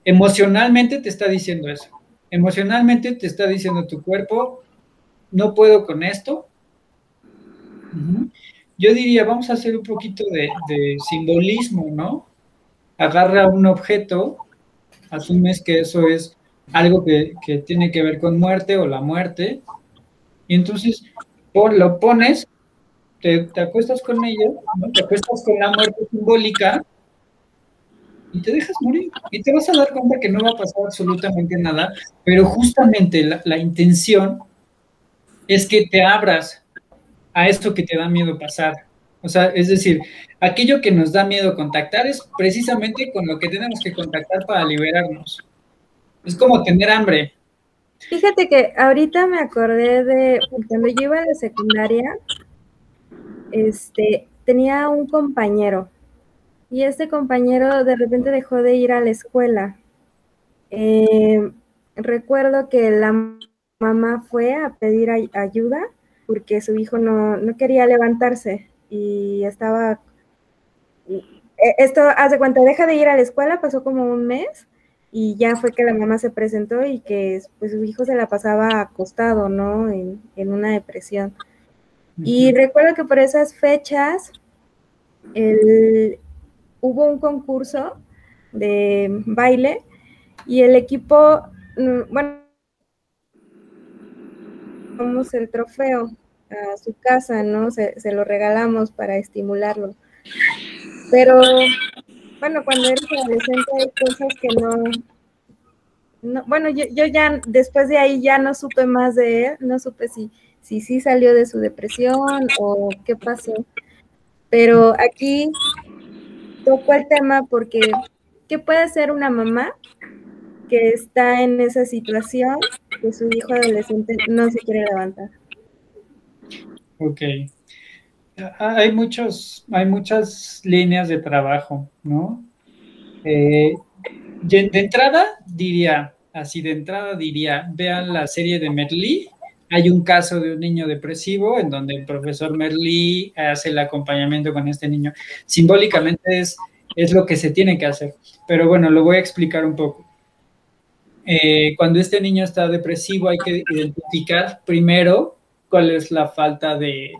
emocionalmente te está diciendo eso. Emocionalmente te está diciendo tu cuerpo, no puedo con esto. Yo diría, vamos a hacer un poquito de, simbolismo, ¿no? Agarra un objeto, asumes que eso es algo que, tiene que ver con muerte o la muerte, y entonces lo pones, te, acuestas con ella, te acuestas con la muerte simbólica y te dejas morir. Y te vas a dar cuenta que no va a pasar absolutamente nada, pero justamente la intención es que te abras a esto que te da miedo pasar. O sea, es decir, aquello que nos da miedo contactar es precisamente con lo que tenemos que contactar para liberarnos. Es como tener hambre. Fíjate que ahorita me acordé de cuando yo iba la secundaria, este, tenía un compañero y este compañero de repente dejó de ir a la escuela. Eh, recuerdo que la mamá fue a pedir ayuda porque su hijo no, no quería levantarse y estaba... E, esto, hace cuenta, deja de ir a la escuela, pasó como un mes y ya fue que la mamá se presentó y que pues su hijo se la pasaba acostado, ¿no? En, una depresión. Y recuerdo que por esas fechas hubo un concurso de baile y el equipo, mm, bueno, vamos el trofeo a su casa, ¿no? Se, lo regalamos para estimularlo. Pero bueno, cuando eres adolescente hay cosas que no, bueno, yo, ya después de ahí ya no supe más de él, no supe si sí si, salió de su depresión o qué pasó. Pero aquí tocó el tema porque ¿qué puede hacer una mamá que está en esa situación que su hijo adolescente no se quiere levantar? Ok hay muchos, hay muchas líneas de trabajo, ¿no? Eh, de, entrada diría, así de entrada diría, vean la serie de Merlí. Hay un caso de un niño depresivo en donde el profesor Merlí hace el acompañamiento con este niño. Simbólicamente es, es lo que se tiene que hacer, pero bueno, lo voy a explicar un poco. Eh, cuando este niño está depresivo hay que identificar primero cuál es la falta de,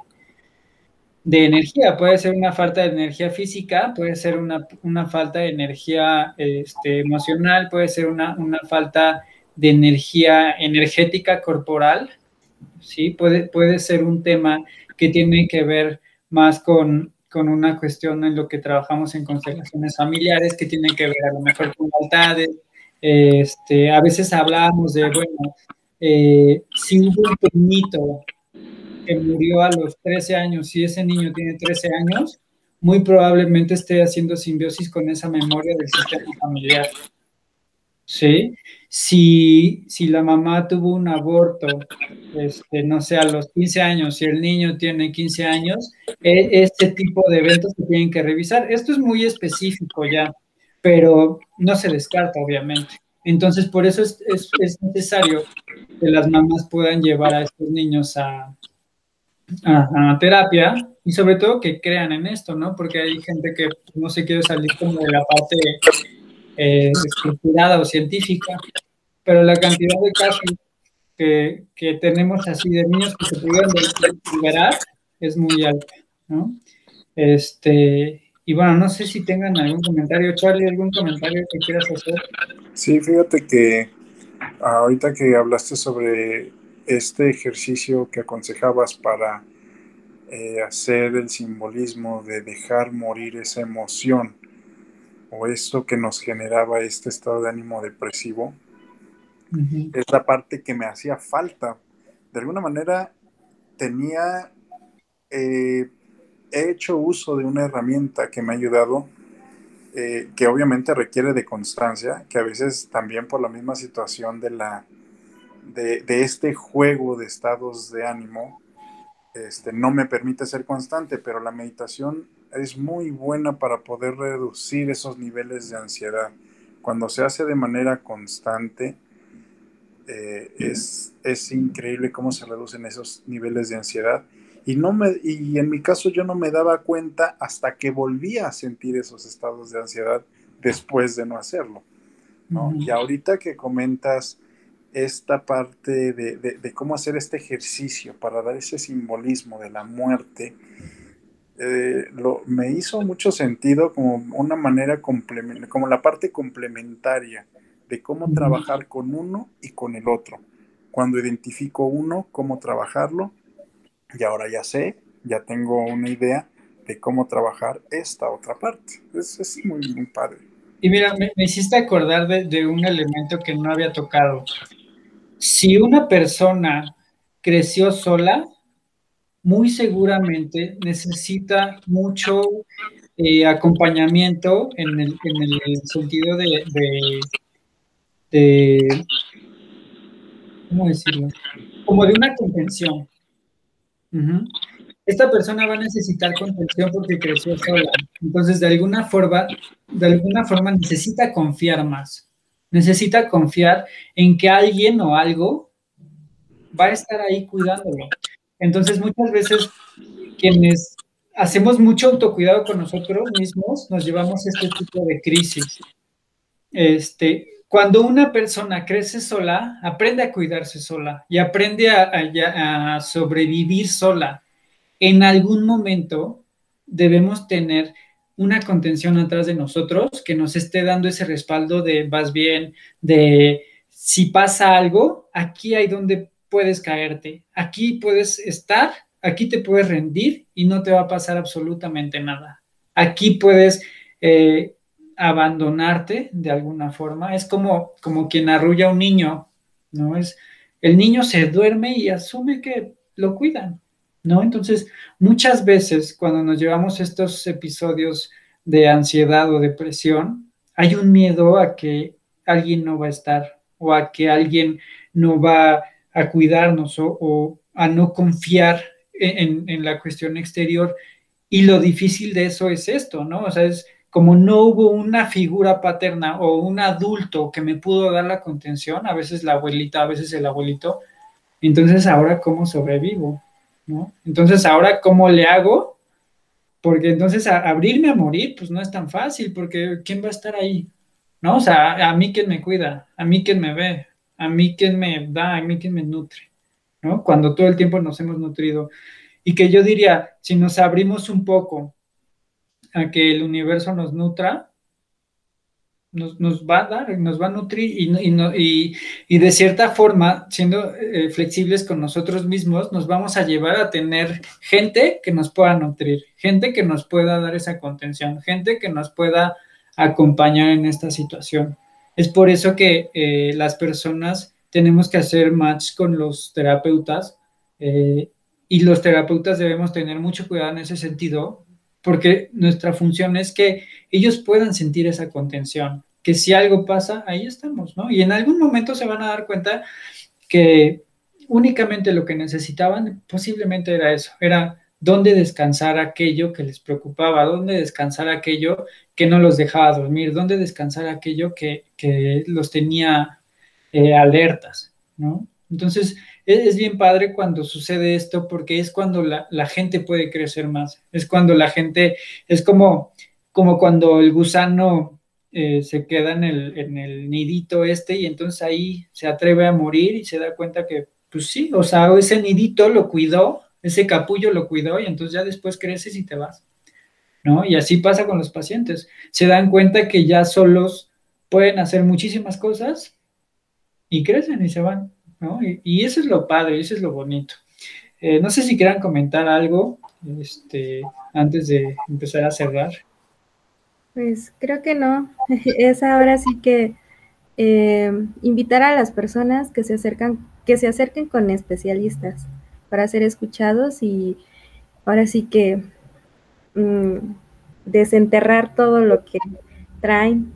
de energía. Puede ser una falta de energía física, puede ser una, falta de energía este, emocional, puede ser una, falta de energía energética corporal, ¿sí? Puede, puede ser un tema que tiene que ver más con, una cuestión en lo que trabajamos en constelaciones familiares, que tiene que ver a lo mejor con lealtades. Este, a veces hablamos de, bueno, eh, si hubo un primito que murió a los 13 años, si ese niño tiene 13 años, muy probablemente esté haciendo simbiosis con esa memoria del sistema familiar. ¿Sí? Si, si la mamá tuvo un aborto, este, no sé, a los 15 años, si el niño tiene 15 años, e, este tipo de eventos se tienen que revisar. Esto es muy específico ya, pero no se descarta, obviamente. Entonces, por eso es, es necesario que las mamás puedan llevar a estos niños a, a, terapia y sobre todo que crean en esto, ¿no? Porque hay gente que no se quiere salir como de la parte eh, estructurada o científica, pero la cantidad de casos que, que tenemos así de niños que se pudieran liberar es muy alta, ¿no? Este, Y bueno, no sé si tengan algún comentario, Charlie, algún comentario que quieras hacer. Sí, fíjate que ahorita que hablaste sobre este ejercicio que aconsejabas para eh, hacer el simbolismo de dejar morir esa emoción o esto que nos generaba este estado de ánimo depresivo, es la parte que me hacía falta. De alguna manera tenía, eh, he hecho uso de una herramienta que me ha ayudado, eh, que obviamente requiere de constancia, que a veces también por la misma situación de, la, de, este juego de estados de ánimo, este, no me permite ser constante, pero la meditación es muy buena para poder reducir esos niveles de ansiedad. Cuando se hace de manera constante, eh, es, es, increíble cómo se reducen esos niveles de ansiedad. Y, no me, y en mi caso yo no me daba cuenta hasta que volvía a sentir esos estados de ansiedad después de no hacerlo. ¿no? Y ahorita que comentas esta parte de, de, cómo hacer este ejercicio para dar ese simbolismo de la muerte, eh, lo, me hizo mucho sentido como una manera como la parte complementaria de cómo trabajar con uno y con el otro. Cuando identifico uno, cómo trabajarlo, y ahora ya sé, ya tengo una idea de cómo trabajar esta otra parte. Es, es muy, muy padre. Y mira, me, hiciste acordar de, de, un elemento que no había tocado. Si una persona creció sola, muy seguramente necesita mucho eh, acompañamiento en el, en el sentido de, de, ¿cómo decirlo? Como de una contención. Esta persona va a necesitar contención porque creció sola. Entonces, de alguna forma, de alguna forma necesita confiar más. Necesita confiar en que alguien o algo va a estar ahí cuidándolo. Entonces, muchas veces quienes hacemos mucho autocuidado con nosotros mismos, nos llevamos este tipo de crisis. Este, cuando una persona crece sola, aprende a cuidarse sola y aprende a, a sobrevivir sola. En algún momento debemos tener una contención atrás de nosotros que nos esté dando ese respaldo de vas bien, de si pasa algo, aquí hay donde puedes caerte, aquí puedes estar, aquí te puedes rendir y no te va a pasar absolutamente nada. Aquí puedes eh, abandonarte de alguna forma. Es como, como quien arrulla a un niño, ¿no? Es, el niño se duerme y asume que lo cuidan, ¿no? Entonces, muchas veces cuando nos llevamos estos episodios de ansiedad o depresión, hay un miedo a que alguien no va a estar o a que alguien no va a cuidarnos o, a no confiar en, la cuestión exterior. Y lo difícil de eso es esto, ¿no? O sea, es como no hubo una figura paterna o un adulto que me pudo dar la contención, a veces la abuelita, a veces el abuelito, entonces ahora cómo sobrevivo, ¿no? Entonces ahora cómo le hago, porque entonces abrirme a morir, pues no es tan fácil, porque ¿quién va a estar ahí? ¿No? O sea, a mí quien me cuida, a mí quien me ve, a mí quien me da, a mí quien me nutre, ¿no? Cuando todo el tiempo nos hemos nutrido. Y que yo diría, si nos abrimos un poco a que el universo nos nutra, nos, va a dar, nos va a nutrir y, de cierta forma, siendo eh, flexibles con nosotros mismos, nos vamos a llevar a tener gente que nos pueda nutrir, gente que nos pueda dar esa contención, gente que nos pueda acompañar en esta situación. Es por eso que eh, las personas tenemos que hacer match con los terapeutas eh, y los terapeutas debemos tener mucho cuidado en ese sentido porque nuestra función es que ellos puedan sentir esa contención, que si algo pasa, ahí estamos, ¿no? Y en algún momento se van a dar cuenta que únicamente lo que necesitaban posiblemente era eso, era dónde descansar aquello que les preocupaba, dónde descansar aquello que no los dejaba dormir, dónde descansar aquello que, los tenía eh, alertas, ¿no? Entonces, es, bien padre cuando sucede esto porque es cuando la, gente puede crecer más, es cuando la gente, es como, como cuando el gusano eh, se queda en el, en el nidito este y entonces ahí se atreve a morir y se da cuenta que, pues sí, o sea, ese nidito lo cuidó ese capullo lo cuidó y entonces ya después creces y te vas. ¿no? Y así pasa con los pacientes. Se dan cuenta que ya solos pueden hacer muchísimas cosas y crecen y se van, ¿no? Y, eso es lo padre, eso es lo bonito. Eh, no sé si quieran comentar algo este, antes de empezar a cerrar. Pues creo que no. [laughs] Es ahora sí que eh, invitar a las personas que se acercan, que se acerquen con especialistas para ser escuchados y ahora sí que mm, desenterrar todo lo que traen.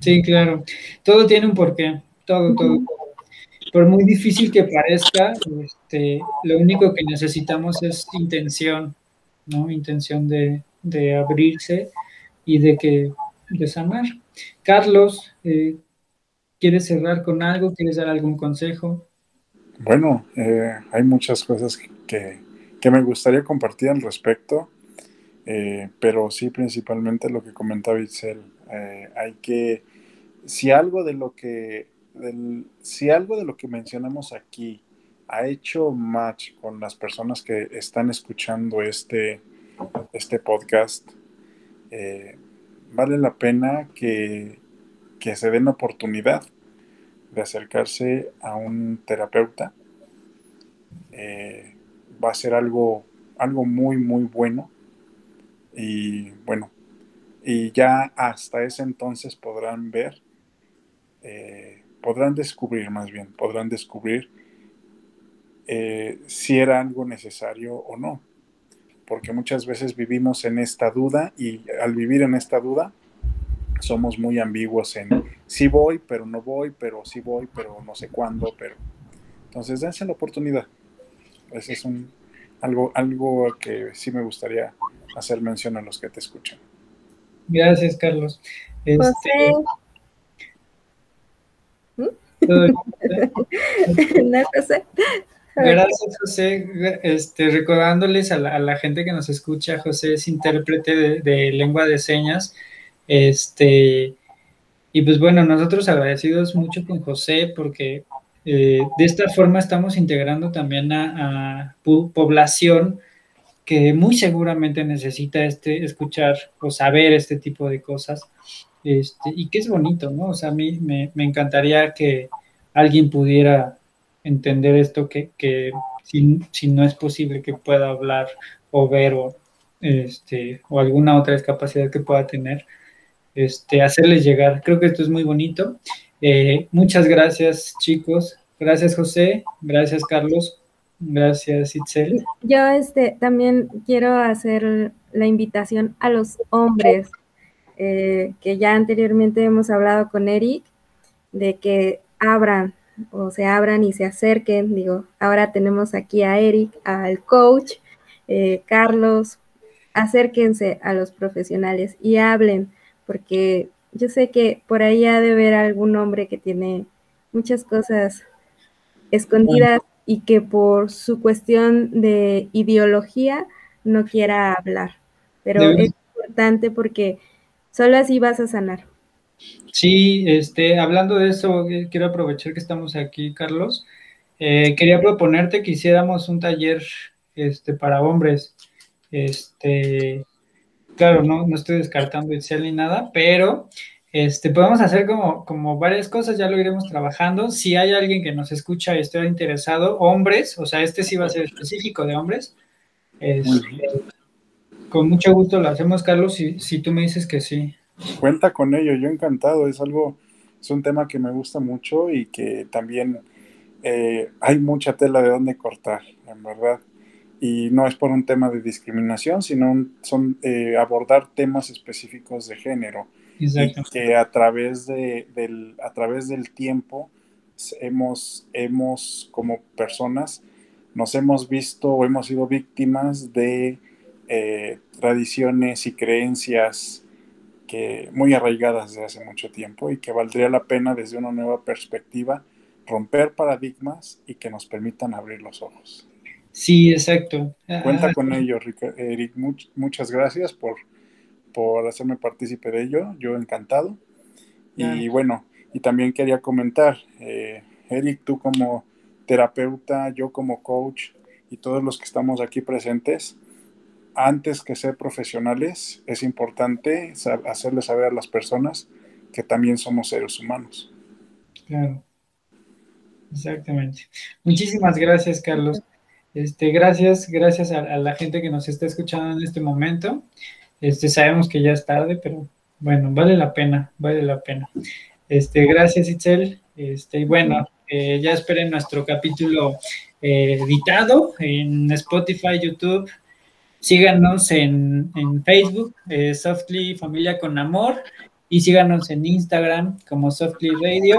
Sí, claro. Todo tiene un porqué. Todo, todo, Por muy difícil que parezca, este, lo único que necesitamos es intención, ¿no? Intención de, de abrirse y de que de sanar. Carlos, eh, ¿quieres cerrar con algo? ¿Quieres dar algún consejo? Bueno, eh, hay muchas cosas que, que, me gustaría compartir al respecto, eh, pero sí principalmente lo que comentaba Itzel. hay que, si algo de lo que, si algo de lo que mencionamos aquí ha hecho match con las personas que están escuchando este, este podcast, vale la pena que, que se den la oportunidad de acercarse a un terapeuta. Eh, va a ser algo, algo muy, muy bueno. Y bueno, y ya hasta ese entonces podrán ver, eh, podrán descubrir más bien, podrán descubrir eh, si era algo necesario o no. Porque muchas veces vivimos en esta duda y al vivir en esta duda somos muy ambiguos en sí voy, pero no voy, pero sí voy, pero no sé cuándo, pero entonces dense la oportunidad. Ese es un algo, algo que sí me gustaría hacer mención a los que te escuchan. Gracias, Carlos. Este, José. [laughs] Gracias, José. Este, recordándoles a la, gente que nos escucha, José es intérprete de lengua de señas este, y pues bueno, nosotros agradecidos mucho con José porque eh, de esta forma estamos integrando también a, población que muy seguramente necesita este, escuchar o saber este tipo de cosas. Este, y que es bonito, ¿no? O sea, a mí me, encantaría que alguien pudiera entender esto, que, que si, si, no es posible que pueda hablar o ver o, este, o alguna otra discapacidad que pueda tener, este, hacerles llegar. Creo que esto es muy bonito. Eh, muchas gracias, chicos. Gracias, José. Gracias, Carlos. Gracias, Itzel. Yo este, también quiero hacer la invitación a los hombres, eh, que ya anteriormente hemos hablado con Eric, de que abran o se abran y se acerquen. Digo, ahora tenemos aquí a Eric, al coach, eh, Carlos, acérquense a los profesionales y hablen porque yo sé que por ahí ha de haber algún hombre que tiene muchas cosas escondidas y que por su cuestión de ideología no quiera hablar. Pero es importante porque solo así vas a sanar. Sí, este, hablando de eso, eh, quiero aprovechar que estamos aquí, Carlos. Eh, quería proponerte que hiciéramos un taller este, para hombres. Este, claro, no, no estoy descartando Excel ni nada, pero este, podemos hacer como, como varias cosas, ya lo iremos trabajando. Si hay alguien que nos escucha y esté interesado, hombres, o sea, este sí va a ser específico de hombres. Este, con mucho gusto lo hacemos, Carlos, si, si tú me dices que sí. Cuenta con ello, yo encantado, es algo, es un tema que me gusta mucho y que también eh, hay mucha tela de dónde cortar, en verdad y no es por un tema de discriminación, sino son eh, abordar temas específicos de género. Exacto. Y que a través, de, del, a través del tiempo hemos, hemos, como personas, nos hemos visto o hemos sido víctimas de eh, tradiciones y creencias que muy arraigadas desde hace mucho tiempo y que valdría la pena desde una nueva perspectiva romper paradigmas y que nos permitan abrir los ojos. Sí, exacto. Cuenta ah, con ello, Eric. muchas gracias por, por hacerme partícipe de ello. Yo encantado. Y bueno, y también quería comentar, eh, Eric, tú como terapeuta, yo como coach y todos los que estamos aquí presentes, antes que ser profesionales, es importante hacerles saber a las personas que también somos seres humanos. Claro. Exactamente. Muchísimas gracias, Carlos. Este, gracias, gracias a, la gente que nos está escuchando en este momento. Este, sabemos que ya es tarde, pero bueno, vale la pena, vale la pena. Este, gracias, Itzel. Este, y bueno, eh, ya esperen nuestro capítulo eh, editado en Spotify, YouTube. Síganos en, Facebook, eh, Softly Familia con Amor, y síganos en Instagram como Softly Radio.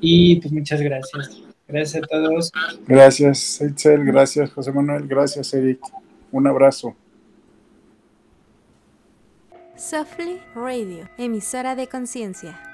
Y pues muchas gracias. Gracias a todos. Gracias, Itzel. Gracias, José Manuel. Gracias, Eric. Un abrazo. Softly Radio, emisora de conciencia.